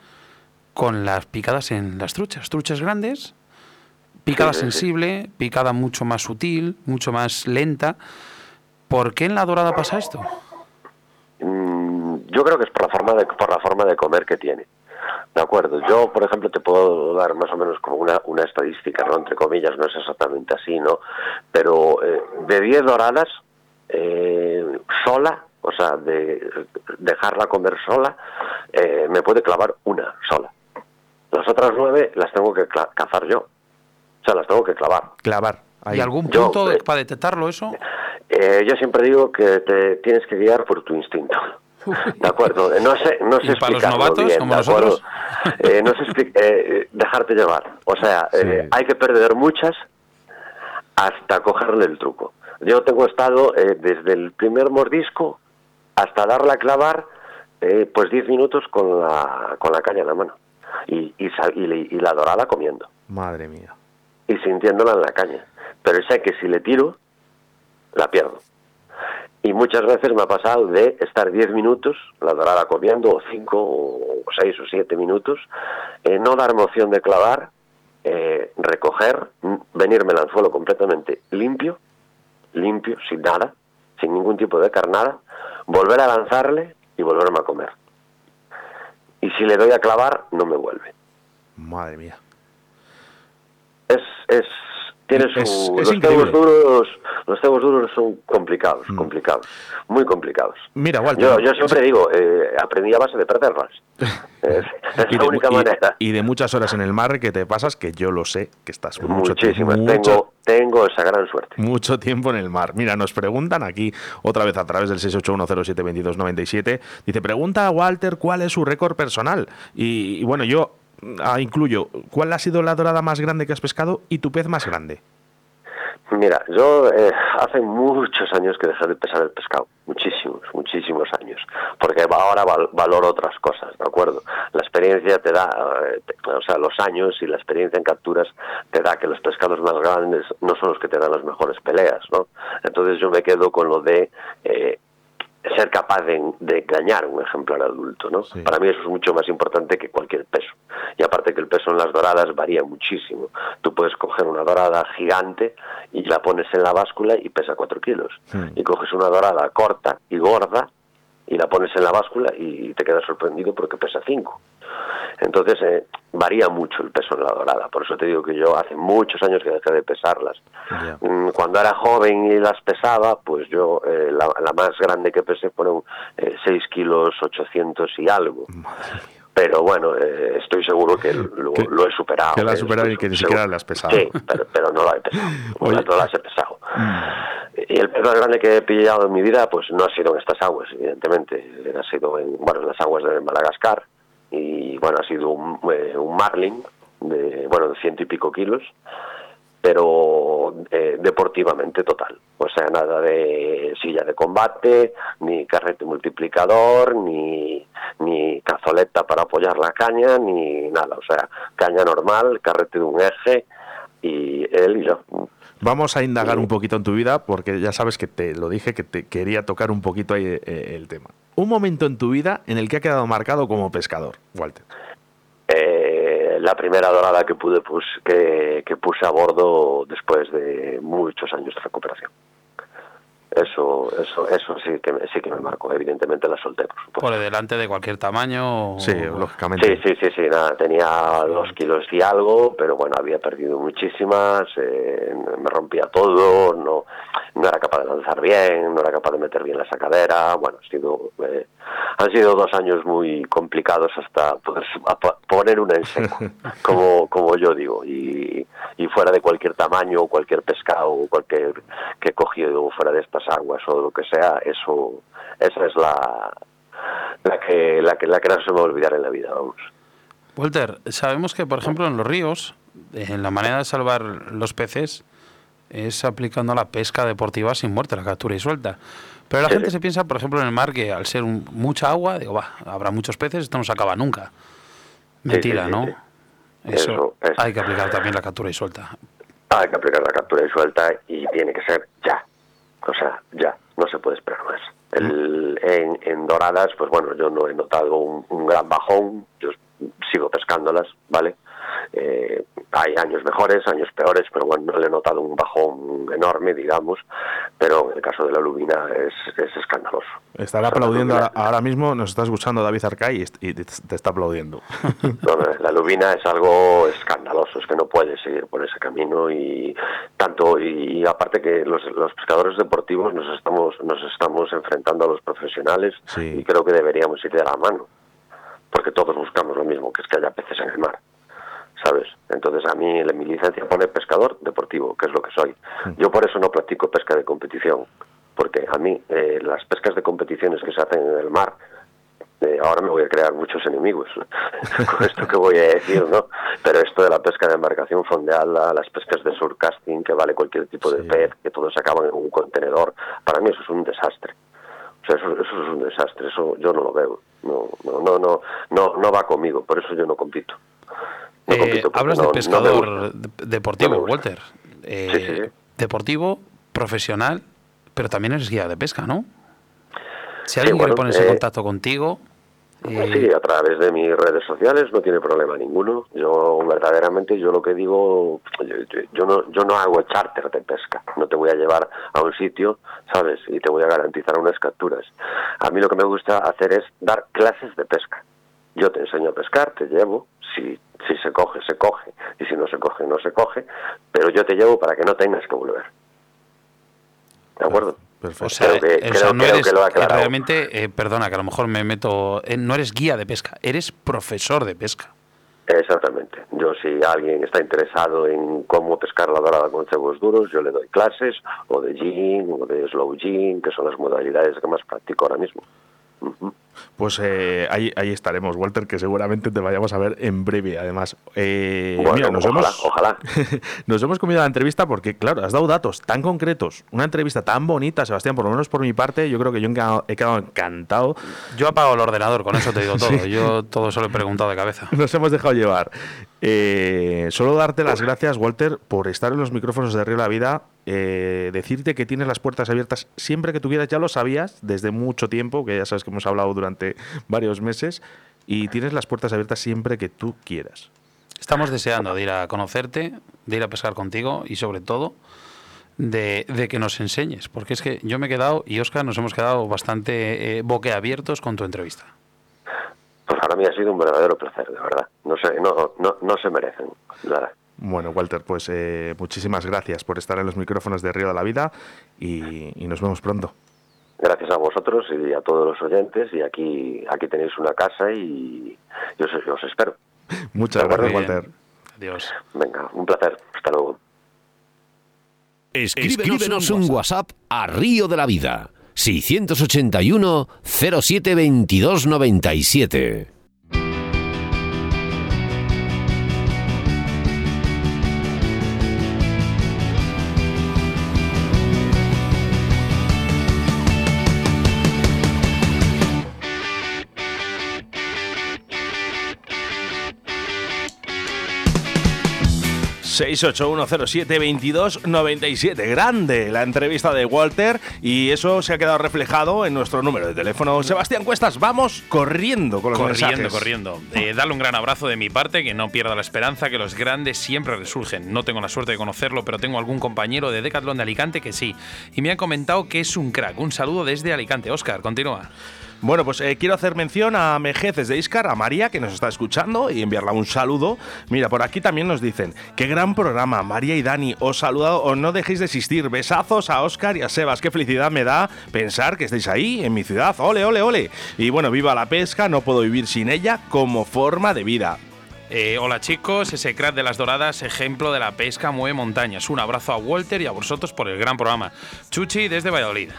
con las picadas en las truchas. Truchas grandes, picada Sí, sí, sí. sensible, picada mucho más sutil, mucho más lenta. ¿Por qué en la dorada pasa esto? Mm, yo creo que es por la forma de por la forma de comer que tiene. De acuerdo yo por ejemplo te puedo dar más o menos como una, una estadística no entre comillas no es exactamente así no pero eh, de 10 doradas eh, sola o sea de dejarla comer sola eh, me puede clavar una sola. Las otras nueve las tengo que cazar yo. O sea las tengo que clavar. Clavar. Ahí. ¿Y algún Yo, punto de- eh, para detectarlo eso? eh, yo siempre digo que te tienes que guiar por tu instinto. De acuerdo, eh, no sé, no sé ¿Y para los explicarlo novatos, bien, como ¿de acuerdo? Eh, no sé expli- eh, dejarte llevar. O sea, eh, Sí. hay que perder muchas hasta cogerle el truco. Yo tengo estado eh, desde el primer mordisco hasta darle a clavar, eh, pues 10 minutos con la, con la caña en la mano. Y, y, sal- y y la dorada comiendo Madre mía. y sintiéndola en la caña. Pero sé que si le tiro, la pierdo. Y muchas veces me ha pasado de estar 10 minutos, la dorada comiendo, o 5, o 6 o 7 minutos, eh, no dar opción de clavar, eh, recoger, venirme al anzuelo completamente limpio, limpio, sin nada, sin ningún tipo de carnada, volver a lanzarle y volverme a comer. Y si le doy a clavar, no me vuelve. Madre mía. Es, es tiene su, los cebos duros los cebos duros son complicados mm. complicados muy complicados. Mira Walter. Yo, yo siempre digo eh, aprendí a base de perderlas. Es, la única manera. y, de muchas horas en el mar que te pasas que yo lo sé que estás mucho muchísimas. tengo tengo esa gran suerte. mucho tiempo en el mar. Mira nos preguntan aquí otra vez a través del 681072297 dice pregunta a Walter cuál es su récord personal. Y bueno yo ah, incluyo, ¿cuál ha sido la dorada más grande que has pescado y tu pez más grande? Mira, yo eh, hace muchos años que dejé de pesar el pescado, muchísimos, muchísimos años, porque ahora valoro otras cosas, ¿de acuerdo? La experiencia te da, eh, o sea, los años y la experiencia en capturas te da que los pescados más grandes no son los que te dan las mejores peleas, ¿no? Entonces yo me quedo con lo de eh, ser capaz de, de, engañar un ejemplar adulto, ¿no? Para mí eso es mucho más importante que cualquier peso. Y aparte que el peso en las doradas varía muchísimo. Tú puedes coger una dorada gigante y la pones en la báscula y pesa 4 kilos. Y coges una dorada corta y gorda y la pones en la báscula y te quedas sorprendido porque pesa 5. Entonces eh, varía mucho el peso en la dorada, por eso te digo que yo hace muchos años que dejé de pesarlas. Mm, cuando era joven y las pesaba, pues yo eh, la, más grande que pesé fueron eh, 6 kilos 800 y algo. Pero bueno, eh, estoy seguro que lo, he superado. Que lo has superado y que ni siquiera las has pesado. Sí, pero, no lo he pesado. No las he pesado. Y el pez más grande que he pillado en mi vida, pues no ha sido en estas aguas, evidentemente. Ha sido en, bueno, en las aguas de Madagascar y bueno, ha sido un, eh, un marlin de, bueno, de ciento y pico kilos, pero eh, deportivamente total. O sea, nada de silla de combate, ni carrete multiplicador, ni, ni cazoleta para apoyar la caña, ni nada. O sea, caña normal, carrete de un eje y él y yo. Vamos a indagar un poquito en tu vida porque ya sabes que te lo dije que te quería tocar un poquito ahí eh, el tema. Un momento en tu vida en el que ha quedado marcado como pescador, Walter. Eh, la primera dorada que pude pues, que, que puse a bordo después de muchos años de recuperación. Eso, eso, eso sí que me, sí que me marcó. Evidentemente la solté, por supuesto. Por delante de cualquier tamaño. Sí, lógicamente. Sí, sí, sí, sí. Nada, tenía dos kilos y algo, pero bueno, había perdido muchísimas. Eh, me rompía todo. No, no era capaz de lanzar bien, no era capaz de meter bien la sacadera. Bueno, ha sido, eh, han sido dos años muy complicados hasta poder poner una en seco, como, como yo digo. Y, y fuera de cualquier tamaño, cualquier pescado, cualquier que he cogido fuera de esta aguas o lo que sea, eso, esa es la, la, que, la, que, la que no se me va a olvidar en la vida, vamos. Walter, sabemos que, por ejemplo, en los ríos, en la manera de salvar los peces es aplicando la pesca deportiva sin muerte, la captura y suelta. Pero la gente se piensa, por ejemplo, en el mar que al ser mucha agua, digo, va, habrá muchos peces, esto no se acaba nunca. Mentira, ¿no? Eso, hay que aplicar también la captura y suelta. Hay que aplicar la captura y suelta y tiene que ser ya. O sea, ya, no se puede esperar más. El, en, doradas, pues bueno, yo no he notado un gran bajón, yo sigo pescándolas, ¿vale? Eh, hay años mejores, años peores, pero bueno, no le he notado un bajón enorme, digamos, pero en el caso de la lubina es, es escandaloso. Estará aplaudiendo ahora, mismo, nos está escuchando David Arcay y, te está aplaudiendo. la lubina es algo escandaloso, es que no puedes seguir por ese camino y tanto, y, aparte que los, los, pescadores deportivos nos estamos, nos estamos enfrentando a los profesionales y creo que deberíamos ir de la mano, porque todos buscamos lo mismo, que es que haya peces en el mar. ¿Sabes? Entonces a mí mi licencia pone pescador deportivo, que es lo que soy. Yo por eso no practico pesca de competición, porque a mí eh, las pescas de competiciones que se hacen en el mar, eh, ahora me voy a crear muchos enemigos con esto que voy a decir, ¿no? Pero esto de la pesca de embarcación fondeal, las pescas de surcasting, que vale cualquier tipo de pez, que todos acaban en un contenedor, para mí eso es un desastre. O sea, eso, eso es un desastre, eso yo no lo veo. No, no, no, no, no, no va conmigo, por eso yo no compito. Eh, hablas de pescador deportivo, Walter. Eh, deportivo, profesional, pero también eres guía de pesca, ¿no? Si alguien quiere ponerse en eh, contacto contigo, pues sí, a través de mis redes sociales no tiene problema ninguno. Yo verdaderamente, yo lo que digo, yo, no, yo no hago charter de pesca. No te voy a llevar a un sitio, ¿sabes? Y te voy a garantizar unas capturas. A mí lo que me gusta hacer es dar clases de pesca. Yo te enseño a pescar, te llevo, si, si se coge, se coge, y si no se coge, no se coge, pero yo te llevo para que no tengas que volver. ¿De acuerdo? O sea, no eres, realmente, eh, perdona que a lo mejor me meto, eh, no eres guía de pesca, eres profesor de pesca. Exactamente. Yo si alguien está interesado en cómo pescar la dorada con cebos duros, yo le doy clases o de jig o de slow jig, que son las modalidades que más practico ahora mismo. Pues eh, ahí, ahí estaremos, Walter, que seguramente te vayamos a ver en breve. Además, eh, mira, nos ojalá, hemos, ojalá. nos hemos comido la entrevista porque, claro, has dado datos tan concretos, una entrevista tan bonita, Sebastián, por lo menos por mi parte, yo creo que yo he quedado encantado. Yo apago el ordenador, con eso te digo todo. Yo todo se lo he preguntado de cabeza. Nos hemos dejado llevar. Eh, solo darte las gracias, Walter, por estar en los micrófonos de Río la Vida. Eh, decirte que tienes las puertas abiertas siempre que tuvieras, ya lo sabías desde mucho tiempo, que ya sabes que hemos hablado durante varios meses, y tienes las puertas abiertas siempre que tú quieras. Estamos deseando de ir a conocerte, de ir a pescar contigo y sobre todo de, que nos enseñes, porque es que yo me he quedado y Oscar nos hemos quedado bastante eh, boqueabiertos con tu entrevista. Pues para mí ha sido un verdadero placer, de verdad. No, sé, no, no, no se merecen, nada. Bueno, Walter, pues eh, muchísimas gracias por estar en los micrófonos de Río de la Vida y, nos vemos pronto. Gracias a vosotros y a todos los oyentes y aquí, aquí tenéis una casa y yo os, espero. Muchas gracias, Walter. Adiós. Venga, un placer. Hasta luego. Escríbenos, un WhatsApp a Río de la Vida 681 07 22 97. 681072297. Grande la entrevista de Walter y eso se ha quedado reflejado en nuestro número de teléfono. Sebastián Cuestas, vamos corriendo con los corriendo, Corriendo, eh, dale un gran abrazo de mi parte, que no pierda la esperanza, que los grandes siempre resurgen. No tengo la suerte de conocerlo, pero tengo algún compañero de Decathlon de Alicante que sí. Y me han comentado que es un crack. Un saludo desde Alicante. Oscar, continúa. Bueno, pues eh, quiero hacer mención a Mejeces de Iscar, a María, que nos está escuchando, y enviarla un saludo. Mira, por aquí también nos dicen, qué gran programa, María y Dani, os saludado o no dejéis de existir. Besazos a Oscar y a Sebas, qué felicidad me da pensar que estáis ahí, en mi ciudad. Ole, ole, ole. Y bueno, viva la pesca, no puedo vivir sin ella como forma de vida. Eh, hola chicos, ese crack de las doradas, ejemplo de la pesca mueve montañas. Un abrazo a Walter y a vosotros por el gran programa. Chuchi desde Valladolid.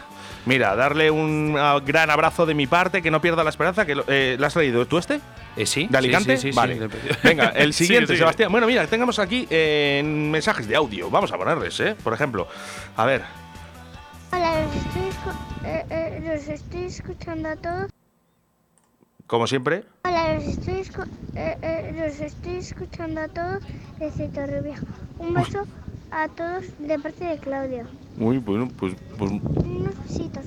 Mira, darle un ah, gran abrazo de mi parte, que no pierda la esperanza, que eh, ¿la has traído tú este? Eh, sí. ¿De Alicante? Sí, sí, vale. Venga, el siguiente, Sebastián. Bueno, mira, tengamos aquí eh, mensajes de audio. Vamos a ponerles, ¿eh? Por ejemplo, a ver. Hola, los estoy, eh, los estoy escuchando a todos. Como siempre. Hola, los estoy, los estoy escuchando a todos desde Torrevieja. Un beso a todos de parte de Claudio. Muy bueno, pues. pues... Unos besitos.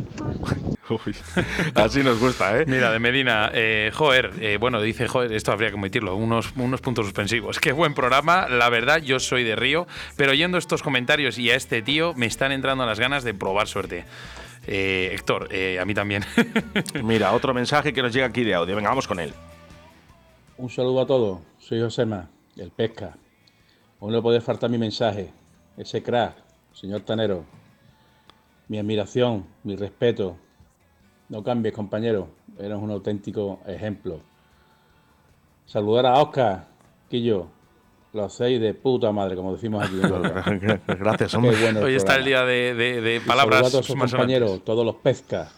así nos gusta, ¿eh? Mira, de Medina, eh, joder, eh, bueno, dice, joder, esto habría que omitirlo, unos, unos puntos suspensivos. Qué buen programa, la verdad, yo soy de Río, pero oyendo estos comentarios y a este tío, me están entrando las ganas de probar suerte. Eh, Héctor, eh, a mí también. Mira, otro mensaje que nos llega aquí de audio. Venga, vamos con él. Un saludo a todos. Soy Josema, el Pesca. Aún no puede faltar mi mensaje ese crack, señor Tanero. Mi admiración, mi respeto. No cambies, compañero. Eres un auténtico ejemplo. Saludar a Oscar, Quillo. Lo hacéis de puta madre, como decimos aquí. Gracias, hombre. Hoy está el día de, de, palabras. a todos sus compañeros, todos los pescas.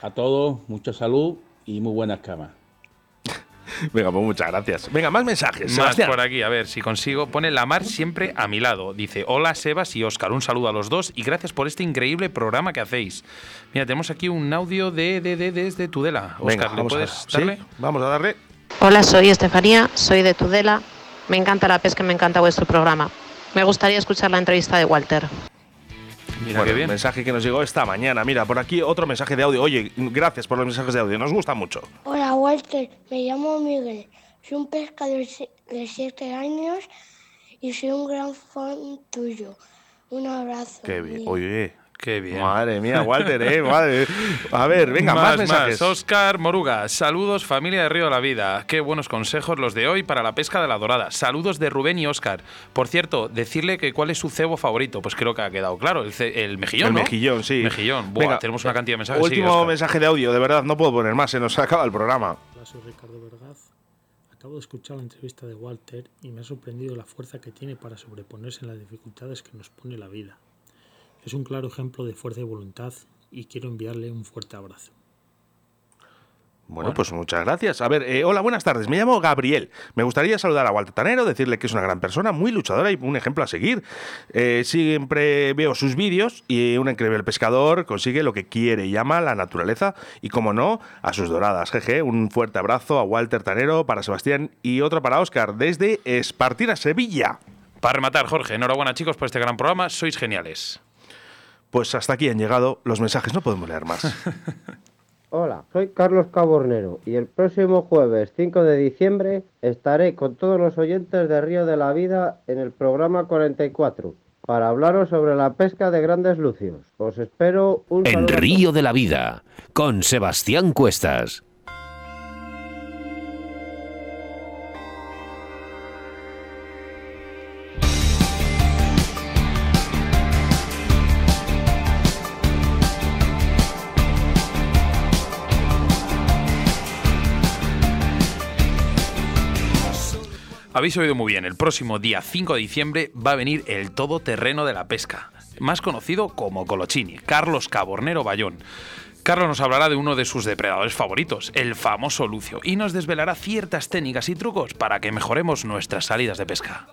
A todos, mucha salud y muy buenas camas. Venga, pues muchas gracias. Venga, más mensajes. Más por aquí, a ver si consigo. Pone la mar siempre a mi lado. Dice: Hola, Sebas y Oscar. Un saludo a los dos y gracias por este increíble programa que hacéis. Mira, tenemos aquí un audio de, de, de desde Tudela. Oscar, ¿le puedes darle? vamos a darle. Hola, soy Estefanía, soy de Tudela. Me encanta la pesca, me encanta vuestro programa. Me gustaría escuchar la entrevista de Walter. Mira Bueno, qué bien. mensaje que nos llegó esta mañana. Mira, por aquí otro mensaje de audio. Oye, gracias por los mensajes de audio, nos gusta mucho. Hola Walter, me llamo Miguel, soy un pescador de 7 años y soy un gran fan tuyo. Un abrazo. Qué bien. Miguel. Oye, Qué bien. madre mía, Walter, eh, madre. A ver, venga, más, mensajes. Oscar Moruga, saludos familia de Río de la Vida. Qué buenos consejos los de hoy para la pesca de la dorada. Saludos de Rubén y Oscar. Por cierto, decirle que cuál es su cebo favorito. Pues creo que ha quedado claro. El, mejillón. El ¿no? mejillón, sí. Mejillón. Buah, Venga, tenemos una cantidad de mensajes. Último mensaje de audio, de verdad, no puedo poner más, se nos acaba el programa. Hola, soy Ricardo Vergaz. Acabo de escuchar la entrevista de Walter y me ha sorprendido la fuerza que tiene para sobreponerse a las dificultades que nos pone la vida. Es un claro ejemplo de fuerza y voluntad y quiero enviarle un fuerte abrazo. Bueno, pues muchas gracias. A ver, eh, hola, buenas tardes. Me llamo Gabriel. Me gustaría saludar a Walter Tanero, decirle que es una gran persona, muy luchadora y un ejemplo a seguir. Eh, siempre veo sus vídeos y un increíble pescador consigue lo que quiere y ama la naturaleza y, como no, a sus doradas. Jeje, un fuerte abrazo a Walter Tanero, para Sebastián y otro para Oscar, desde Espartina, Sevilla. Para rematar, Jorge, enhorabuena chicos por este gran programa. Sois geniales. Pues hasta aquí han llegado los mensajes, no podemos leer más. Hola, soy Carlos Cabornero y el próximo jueves 5 de diciembre estaré con todos los oyentes de Río de la Vida en el programa 44 para hablaros sobre la pesca de grandes lucios. Os espero un En saludo. Río de la Vida, con Sebastián Cuestas. Habéis oído muy bien, el próximo día 5 de diciembre va a venir el todoterreno de la pesca, más conocido como Colochini, Carlos Cabornero Bayón. Carlos nos hablará de uno de sus depredadores favoritos, el famoso lucio, y nos desvelará ciertas técnicas y trucos para que mejoremos nuestras salidas de pesca.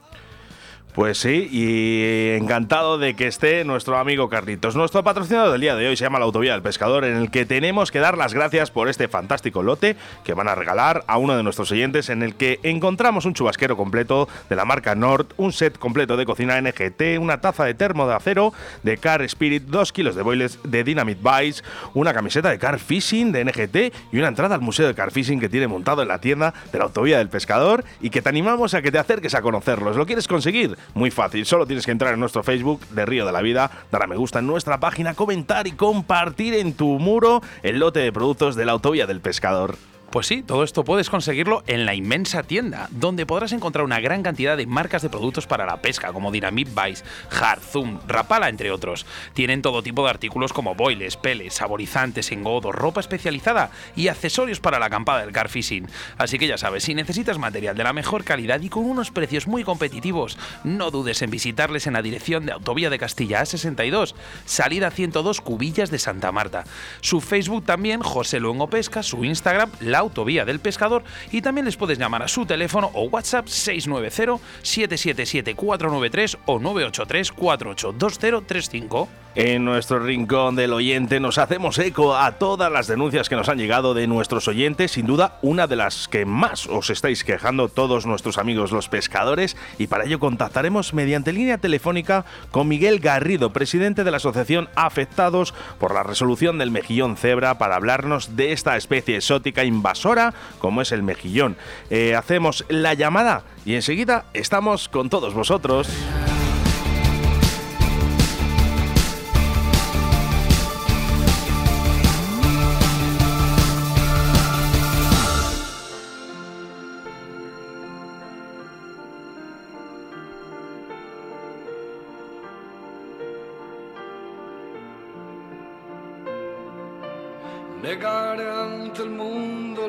Pues sí, y encantado de que esté nuestro amigo Carlitos. Nuestro patrocinador del día de hoy se llama la Autovía del Pescador, en el que tenemos que dar las gracias por este fantástico lote que van a regalar a uno de nuestros oyentes, en el que encontramos un chubasquero completo de la marca Nord, un set completo de cocina NGT, una taza de termo de acero de Car Spirit, dos kilos de boiles de Dynamite Vice, una camiseta de Car Fishing de NGT y una entrada al Museo de Car Fishing que tiene montado en la tienda de la Autovía del Pescador y que te animamos a que te acerques a conocerlos. ¿Lo quieres conseguir? Muy fácil, solo tienes que entrar en nuestro Facebook de Río de la Vida, dar a me gusta en nuestra página, comentar y compartir en tu muro el lote de productos de la Autovía del Pescador. Pues sí, todo esto puedes conseguirlo en la inmensa tienda, donde podrás encontrar una gran cantidad de marcas de productos para la pesca, como Dynamite Vice, Hard, Zoom, Rapala, entre otros. Tienen todo tipo de artículos como boiles, peles, saborizantes, engodos, ropa especializada y accesorios para la acampada del car fishing. Así que ya sabes, si necesitas material de la mejor calidad y con unos precios muy competitivos, no dudes en visitarles en la dirección de Autovía de Castilla A62, salida 102 Cubillas de Santa Marta. Su Facebook también, José Luengo Pesca, su Instagram, La Autovía del Pescador y también les puedes llamar a su teléfono o WhatsApp 690-777-493 o 983-482035. En nuestro rincón del oyente nos hacemos eco a todas las denuncias que nos han llegado de nuestros oyentes, sin duda una de las que más os estáis quejando todos nuestros amigos los pescadores y para ello contactaremos mediante línea telefónica con Miguel Garrido, presidente de la asociación Afectados por la resolución del mejillón cebra para hablarnos de esta especie exótica invasora como es el mejillón. Eh, hacemos la llamada y enseguida estamos con todos vosotros.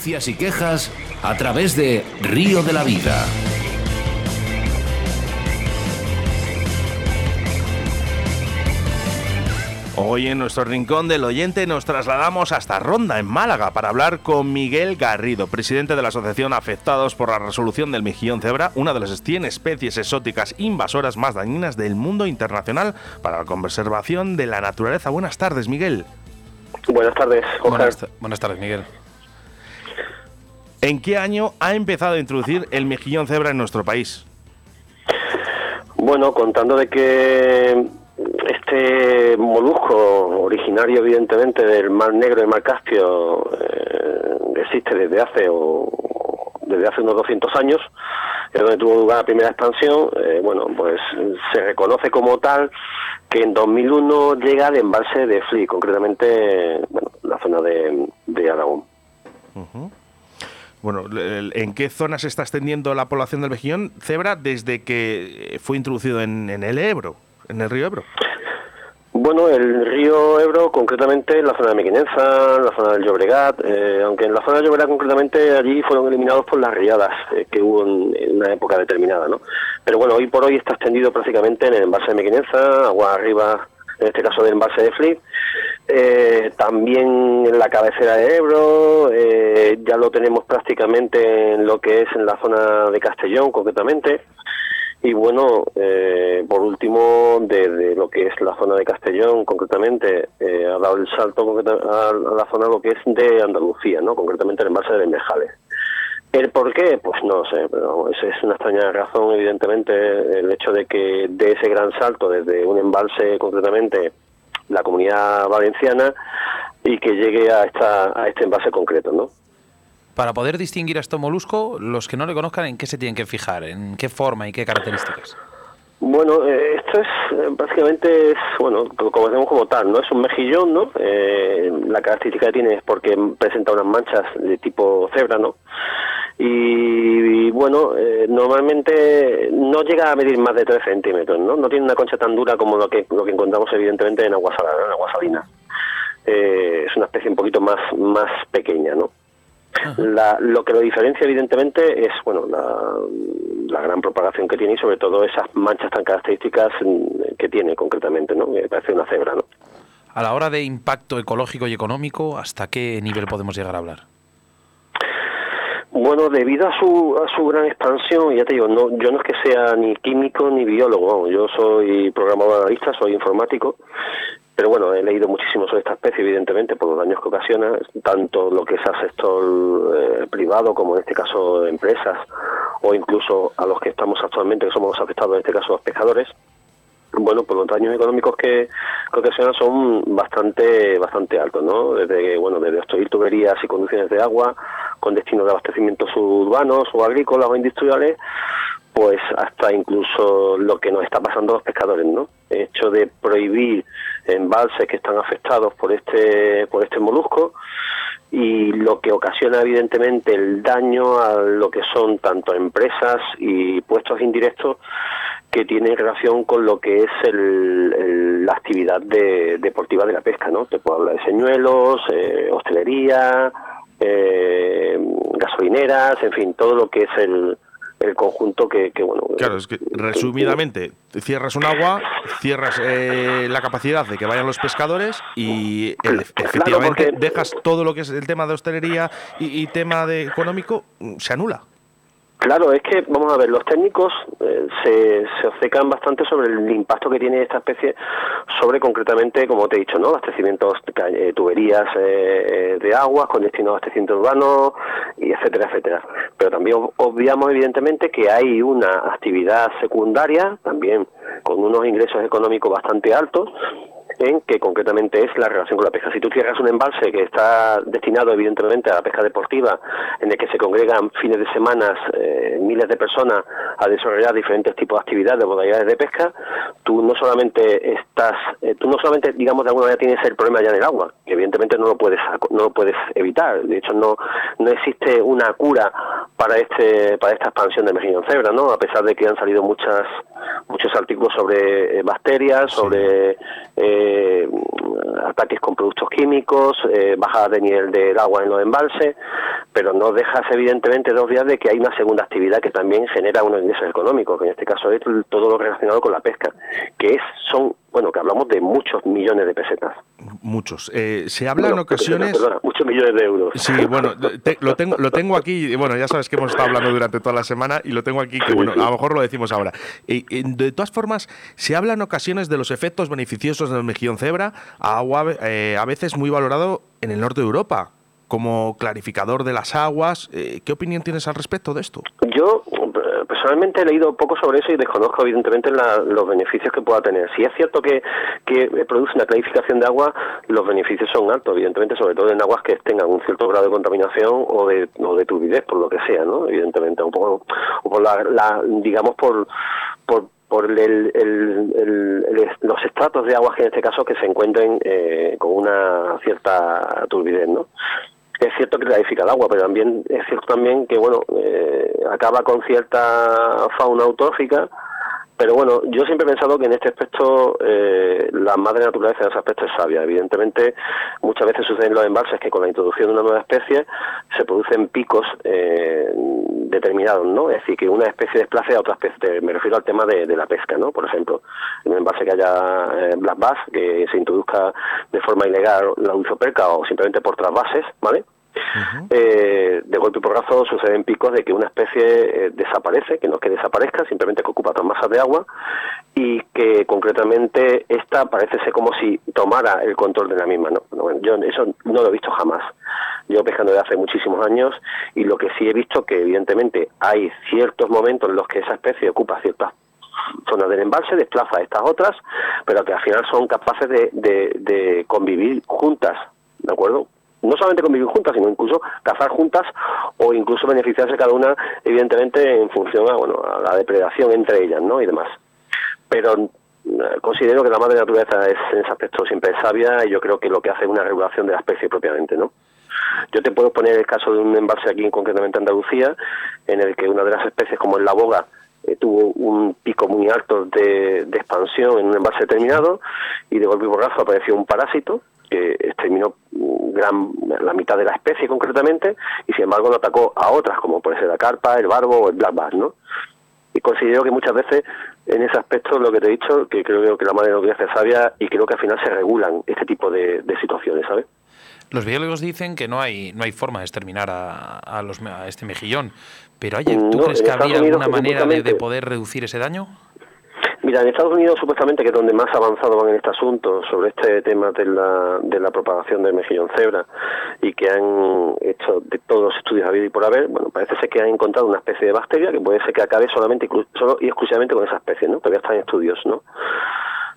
denuncias y quejas a través de Río de la Vida. Hoy en nuestro rincón del oyente nos trasladamos hasta Ronda, en Málaga, para hablar con Miguel Garrido, presidente de la Asociación Afectados por la Resolución del Mejillón Cebra, una de las 100 especies exóticas invasoras más dañinas del mundo internacional para la conservación de la naturaleza. Buenas tardes, Miguel. Buenas tardes, Buenas, buenas tardes, Miguel. ¿En qué año ha empezado a introducir el mejillón cebra en nuestro país? Bueno, contando de que este molusco, originario evidentemente del Mar Negro y Mar Caspio, eh, existe desde hace o, desde hace unos 200 años, es donde tuvo lugar la primera expansión. Eh, bueno, pues se reconoce como tal que en 2001 llega al embalse de Fli, concretamente, bueno, la zona de, de Aragón. Bueno, ¿en qué zona se está extendiendo la población del mejillón cebra desde que fue introducido en, el Ebro, en el río Ebro? Bueno, el río Ebro, concretamente en la zona de Mequinenza, en la zona del Llobregat, eh, aunque en la zona del Llobregat concretamente allí fueron eliminados por las riadas eh, que hubo en, en una época determinada, ¿no? Pero bueno, hoy por hoy está extendido prácticamente en el embalse de Mequinenza, agua arriba, en este caso del embalse de Flip, eh, también en la cabecera de Ebro, eh, ya lo tenemos prácticamente en lo que es en la zona de Castellón concretamente. Y bueno, eh, por último, desde lo que es la zona de Castellón, concretamente, eh, ha dado el salto a, la zona lo que es de Andalucía, ¿no? concretamente el embalse de Benejales. ¿El por qué? Pues no sé, pero esa es una extraña razón, evidentemente, el hecho de que de ese gran salto desde un embalse, concretamente, la comunidad valenciana, y que llegue a, esta, a este embalse concreto, ¿no? Para poder distinguir a este molusco, los que no le conozcan, ¿en qué se tienen que fijar? ¿En qué forma y qué características? Bueno, eh, esto es eh, básicamente es bueno como conocemos como tal, no es un mejillón, ¿no? Eh, la característica que tiene es porque presenta unas manchas de tipo cebra, ¿no? Y, y, bueno, eh, normalmente no llega a medir más de 3 centímetros, ¿no? No tiene una concha tan dura como lo que lo que encontramos evidentemente en agua salada, en agua salina. Eh, es una especie un poquito más más pequeña, ¿no? La- lo que lo diferencia evidentemente es bueno la, la gran propagación que tiene y sobre todo esas manchas tan características que tiene concretamente, ¿no? Que parece una cebra, ¿no? A la hora de impacto ecológico y económico, ¿hasta qué nivel podemos llegar a hablar? Bueno, debido a su, a su gran expansión, ya te digo, no, yo no es que sea ni químico ni biólogo, yo soy programador analista, soy informático, pero bueno, he leído muchísimo sobre esta especie, evidentemente, por los daños que ocasiona, tanto lo que es al sector eh, privado como en este caso empresas, o incluso a los que estamos actualmente, que somos los afectados, en este caso los pescadores. Bueno, pues los daños económicos que, que ocasionan son bastante bastante altos, ¿no? Desde bueno, desde obstruir tuberías y conducciones de agua con destino de abastecimientos urbanos o agrícolas o industriales, pues hasta incluso lo que nos está pasando a los pescadores, ¿no? El hecho de prohibir embalses que están afectados por este por este molusco y lo que ocasiona evidentemente el daño a lo que son tanto empresas y puestos indirectos que tienen relación con lo que es el- la actividad de- deportiva de la pesca, ¿no? Te puedo hablar de señuelos, eh, hostelería, eh, gasolineras, en fin, todo lo que es el, el conjunto que, que, bueno... Claro, es que resumidamente, cierras un agua, cierras eh, la capacidad de que vayan los pescadores y el- efectivamente porque- dejas todo lo que es el tema de hostelería y, y tema de económico, mm, se anula. Claro, es que, vamos a ver, los técnicos eh, se, se obcecan bastante sobre el impacto que tiene esta especie sobre concretamente, como te he dicho, ¿no? Abastecimientos, eh, tuberías eh, de aguas con destino a abastecimiento urbano, y etcétera, etcétera. Pero también ob- obviamos, evidentemente, que hay una actividad secundaria, también con unos ingresos económicos bastante altos, en que concretamente es la relación con la pesca. Si tú cierras un embalse que está destinado evidentemente a la pesca deportiva, en el que se congregan fines de semana eh, miles de personas a desarrollar diferentes tipos de actividades, modalidades de pesca, tú no solamente estás, eh, tú no solamente digamos de alguna manera tienes el problema ya en el agua, que evidentemente no lo puedes no lo puedes evitar. De hecho no no existe una cura para este para esta expansión de mejillón cebra, ¿no? A pesar de que han salido muchas muchos artículos sobre eh, bacterias, sobre eh, ataques con productos químicos, eh, bajada de nivel del agua en los embalses, pero no dejas evidentemente dos días de que hay una segunda actividad que también genera unos ingresos económicos, que en este caso es todo lo relacionado con la pesca, que es son bueno, que hablamos de muchos millones de pesetas. Muchos. Eh, se habla en ocasiones... muchos millones de euros. Sí, bueno, lo, tengo, lo tengo aquí, bueno, ya sabes que hemos estado hablando durante toda la semana y lo tengo aquí, que bueno, a lo mejor lo decimos ahora. Y, de todas formas, se habla en ocasiones de los efectos beneficiosos del mejillón cebra, agua eh, a veces muy valorado en el norte de Europa como clarificador de las aguas. Eh, ¿Qué opinión tienes al respecto de esto? Yo personalmente he leído poco sobre eso y desconozco evidentemente los beneficios que pueda tener. Si es cierto que, que produce una clarificación de agua, los beneficios son altos, evidentemente, sobre todo en aguas que tengan un cierto grado de contaminación o de, turbidez, por lo que sea, ¿no? Evidentemente, o por la, digamos, por, por por el, los estratos de aguas que en este caso que se encuentren eh, con una cierta turbidez, ¿no? Es cierto que clarifica el agua, pero también es cierto también que bueno eh, acaba con cierta fauna autófica. Pero bueno, yo siempre he pensado que en este aspecto eh, la madre naturaleza en ese aspecto es sabia. Evidentemente, muchas veces sucede en los embalses que con la introducción de una nueva especie se producen picos eh, determinados, ¿no? Es decir, que una especie desplace a otra especie. Me refiero al tema de, la pesca, ¿no? Por ejemplo, en un embalse que haya eh, black bass, que se introduzca de forma ilegal la perca o simplemente por trasvases, ¿vale? Eh, de golpe y porrazo suceden picos de que una especie eh, desaparece, que no es que desaparezca, simplemente que ocupa otras masas de agua y que concretamente esta parece ser como si tomara el control de la misma. ¿no? yo eso no lo he visto jamás. Yo pescando desde hace muchísimos años y lo que sí he visto que evidentemente hay ciertos momentos en los que esa especie ocupa ciertas zonas del embalse, desplaza a estas otras, pero que al final son capaces de, de convivir juntas, ¿de acuerdo? No solamente convivir juntas, sino incluso cazar juntas o incluso beneficiarse cada una, evidentemente, en función a, bueno, a la depredación entre ellas, ¿no? Y demás. Pero eh, considero que la madre naturaleza es en ese aspecto siempre sabia y yo creo que lo que hace es una regulación de la especie propiamente, ¿no? Yo te puedo poner el caso de un embalse aquí, concretamente Andalucía, en el que una de las especies, como es la boga, eh, tuvo un pico muy alto de, de, expansión en un embalse determinado y de golpe y borrazo apareció un parásito que exterminó gran, la mitad de la especie concretamente y sin embargo no atacó a otras como puede ser la carpa, el barbo o el black bass, ¿no? Y considero que muchas veces en ese aspecto lo que te he dicho, que creo que la que hace sabia y creo que al final se regulan este tipo de, situaciones, ¿sabes? Los biólogos dicen que no hay no hay forma de exterminar a, los, a este mejillón, pero ¿tú crees que habría alguna manera de poder reducir ese daño? Mira, en Estados Unidos supuestamente que es donde más avanzado van en este asunto sobre este tema de la, de la propagación del mejillón cebra y que han hecho de todos los estudios habido y por haber, bueno, parece ser que han encontrado una especie de bacteria que puede ser que acabe solamente solo y exclusivamente con esa especie, ¿no? Todavía están en estudios, ¿no?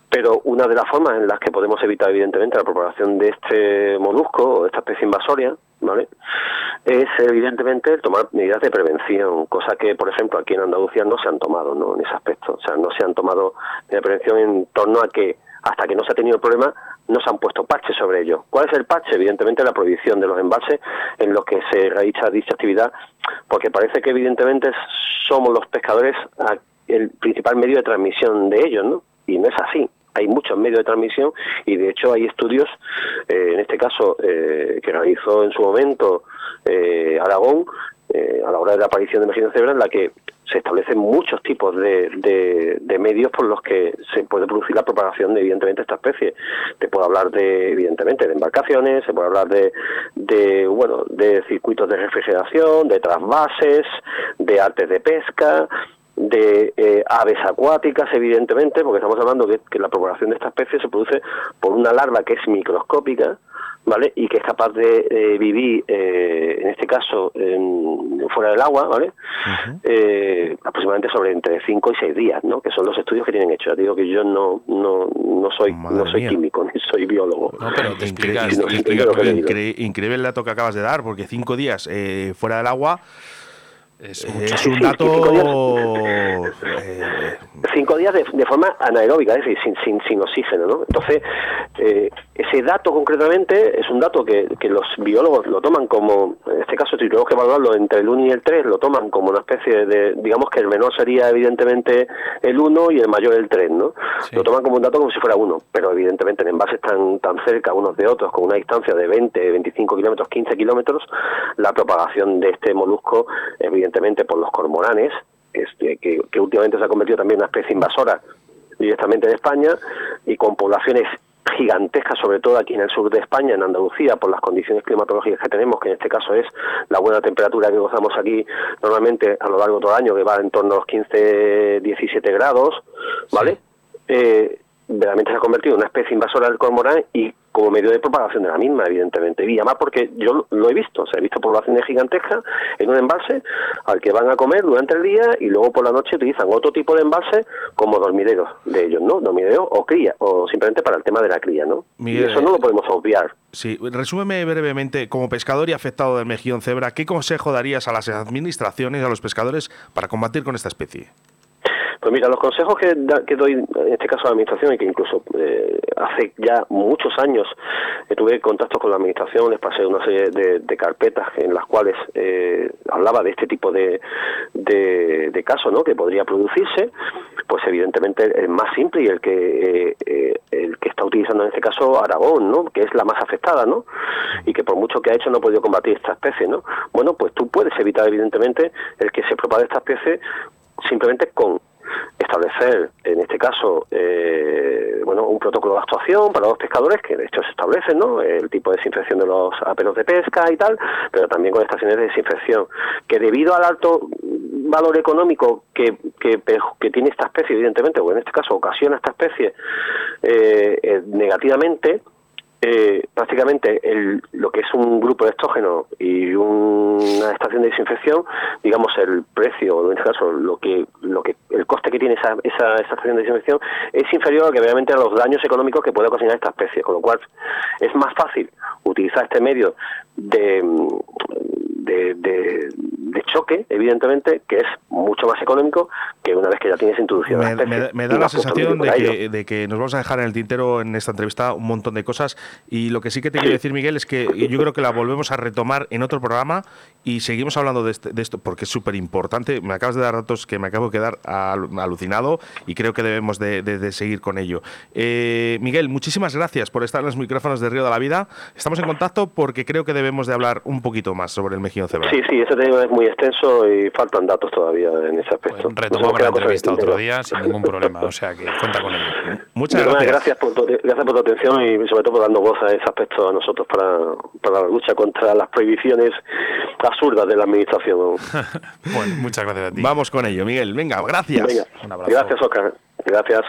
Pero una de las formas en las que podemos evitar, evidentemente, la propagación de este molusco o de esta especie invasoria, ¿vale? Es, evidentemente, tomar medidas de prevención, cosa que, por ejemplo, aquí en Andalucía no se han tomado, ¿no? En ese aspecto. O sea, no se han tomado medidas de prevención en torno a que, hasta que no se ha tenido el problema, no se han puesto parches sobre ello. ¿Cuál es el parche? Evidentemente, la prohibición de los embalses en los que se realiza dicha actividad, porque parece que, evidentemente, somos los pescadores el principal medio de transmisión de ellos, ¿no? Y no es así hay muchos medios de transmisión y de hecho hay estudios, eh, en este caso eh, que realizó en su momento eh, Aragón, a la hora de la aparición de emergencia cerebral, en la que se establecen muchos tipos de, de, medios por los que se puede producir la propagación de evidentemente esta especie. Te puedo hablar de evidentemente de embarcaciones, se puede hablar de, de bueno de circuitos de refrigeración, de trasvases, de artes de pesca, de eh, aves acuáticas, evidentemente, porque estamos hablando que, que, la propagación de esta especie se produce por una larva que es microscópica, ¿vale? Y que es capaz de vivir, eh, en este caso, en, fuera del agua, ¿vale? Eh, aproximadamente sobre entre 5 y 6 días, ¿no? Que son los estudios que tienen hecho. Ya digo que yo no no, no soy no soy químico ni soy biólogo. No, pero te explicas, increíble el dato que acabas de dar, porque 5 días fuera del agua Es, Eh, mucho. es un sí, dato. cinco días. eh, cinco días de, de forma anaeróbica, es decir, sin, sin, sin oxígeno, ¿no? Entonces, eh, ese dato concretamente es un dato que, que los biólogos lo toman como, en este caso, si tenemos que evaluarlo entre el 1 y el 3, lo toman como una especie de, digamos que el menor sería evidentemente el 1 y el mayor el 3, ¿no? Lo toman como un dato como si fuera uno, pero evidentemente en envases tan, tan cerca unos de otros, con una distancia de 20, 25 kilómetros, 15 kilómetros, la propagación de este molusco, evidentemente por los cormoranes, este, que, que últimamente se ha convertido también en una especie invasora directamente de España y con poblaciones gigantescas, sobre todo aquí en el sur de España, en Andalucía, por las condiciones climatológicas que tenemos, que en este caso es la buena temperatura que gozamos aquí normalmente a lo largo de todo el año, que va en torno a los 15, 17 grados, ¿vale? Eh, realmente se ha convertido en una especie invasora del cormorán y como medio de propagación de la misma, evidentemente. Y además porque yo lo he visto, o sea, he visto poblaciones gigantescas en un embalse al que van a comer durante el día y luego por la noche utilizan otro tipo de embalse como dormideros de ellos, ¿no? Dormideros o cría, o simplemente para el tema de la cría, ¿no? Miguel, y eso no lo podemos obviar. Sí, resúmeme brevemente, como pescador y afectado del mejillón cebra, ¿qué consejo darías a las administraciones y a los pescadores para combatir con esta especie? Pues mira, los consejos que, da- que doy, en este caso a la Administración, y que incluso eh, hace ya muchos años eh, tuve contacto con la Administración, les pasé una serie de, carpetas en las cuales eh, hablaba de este tipo de, de, casos ¿no? que podría producirse, pues evidentemente el más simple y el que eh, el que está utilizando en este caso Aragón, ¿no? que es la más afectada, ¿no? y que por mucho que ha hecho no ha podido combatir esta especie, ¿no? Bueno, pues tú puedes evitar evidentemente el que se propague esta especie simplemente con establecer, en este caso, eh, bueno, un protocolo de actuación para los pescadores, que de hecho se establece, ¿no? El tipo de desinfección de los aperos de pesca y tal, pero también con estaciones de desinfección, que debido al alto valor económico que, que, que tiene esta especie, evidentemente, o en este caso ocasiona esta especie eh, eh, negativamente, eh, prácticamente el, lo que es un grupo de estógeno y una estación de desinfección, digamos el precio, o en este caso lo que, lo que, el coste que tiene esa, esa, estación de desinfección es inferior a que obviamente a los daños económicos que puede ocasionar esta especie, con lo cual es más fácil utilizar este medio de, de, de choque, evidentemente, que es mucho más económico que una vez que ya tienes introducida la Me, me- me da la sensación de que, de que nos vamos a dejar en el tintero en esta entrevista un montón de cosas y lo que sí que te quiero decir, Miguel, es que yo creo que la volvemos a retomar en otro programa y seguimos hablando de, este- de esto porque es súper importante. Me acabas de dar datos que me acabo de quedar al- alucinado y creo que debemos de, de- seguir con ello. Eh, Miguel, muchísimas gracias por estar en los micrófonos de Río de la Vida. Estamos en contacto porque creo que debemos de hablar un poquito más sobre el mejillón cebra. Sí, sí, ese tema es muy extenso y faltan datos todavía en ese aspecto. Nos Retomamos la entrevista otro día sin ningún problema, o sea que cuenta con ello. Muchas De gracias. gracias por, tu, gracias por tu atención y sobre todo por darnos voz a ese aspecto a nosotros para, para la lucha contra las prohibiciones absurdas de la administración. Bueno, muchas gracias a ti. Vamos con ello, Miguel. Venga, gracias. Venga, Un abrazo. gracias Oscar, gracias.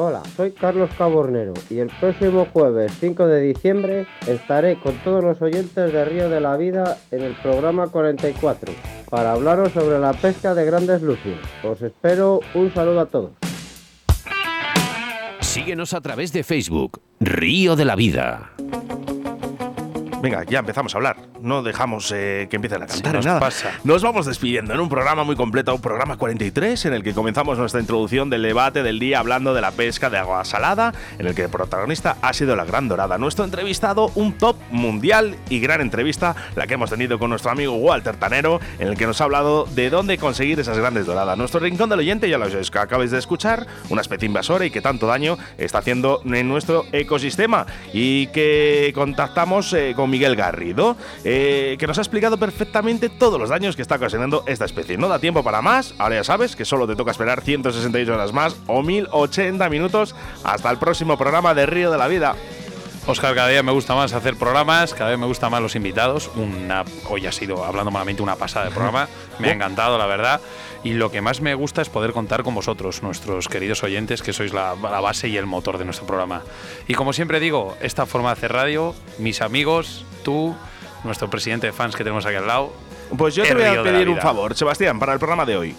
Hola, soy Carlos Cabornero y el próximo jueves 5 de diciembre estaré con todos los oyentes de Río de la Vida en el programa 44 para hablaros sobre la pesca de grandes lucios. Os espero, un saludo a todos. Síguenos a través de Facebook, Río de la Vida. Venga, ya empezamos a hablar. No dejamos eh, que empiecen a cantar nos ni nada. pasa. Nos vamos despidiendo en un programa muy completo, un programa 43, en el que comenzamos nuestra introducción del debate del día hablando de la pesca de agua salada, en el que el protagonista ha sido la Gran Dorada. Nuestro entrevistado, un top mundial y gran entrevista, la que hemos tenido con nuestro amigo Walter Tanero, en el que nos ha hablado de dónde conseguir esas grandes doradas. Nuestro rincón del oyente, ya lo que acabáis de escuchar, una especie invasora y que tanto daño está haciendo en nuestro ecosistema. Y que contactamos eh, con Miguel Garrido, eh, que nos ha explicado perfectamente todos los daños que está ocasionando esta especie. No da tiempo para más, ahora ya sabes que solo te toca esperar 168 horas más o 1080 minutos hasta el próximo programa de Río de la Vida. Oscar, cada día me gusta más hacer programas, cada vez me gustan más los invitados. Una, hoy ha sido, hablando malamente, una pasada de programa. Me ha encantado, la verdad. Y lo que más me gusta es poder contar con vosotros, nuestros queridos oyentes, que sois la, la base y el motor de nuestro programa. Y como siempre digo, esta forma de hacer radio, mis amigos, tú, nuestro presidente de fans que tenemos aquí al lado. Pues yo te voy a pedir un favor, Sebastián, para el programa de hoy.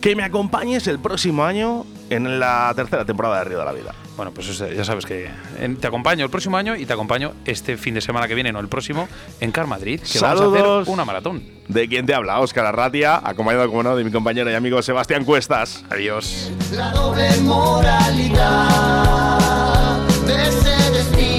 Que me acompañes el próximo año en la tercera temporada de Río de la Vida. Bueno, pues ya sabes que eh, te acompaño el próximo año y te acompaño este fin de semana que viene, no el próximo, en Car Madrid, que Saludos vamos a hacer una maratón. De quien te habla, Óscar Arratia, acompañado, como no, de mi compañero y amigo Sebastián Cuestas. Adiós. La doble moralidad de ese destino.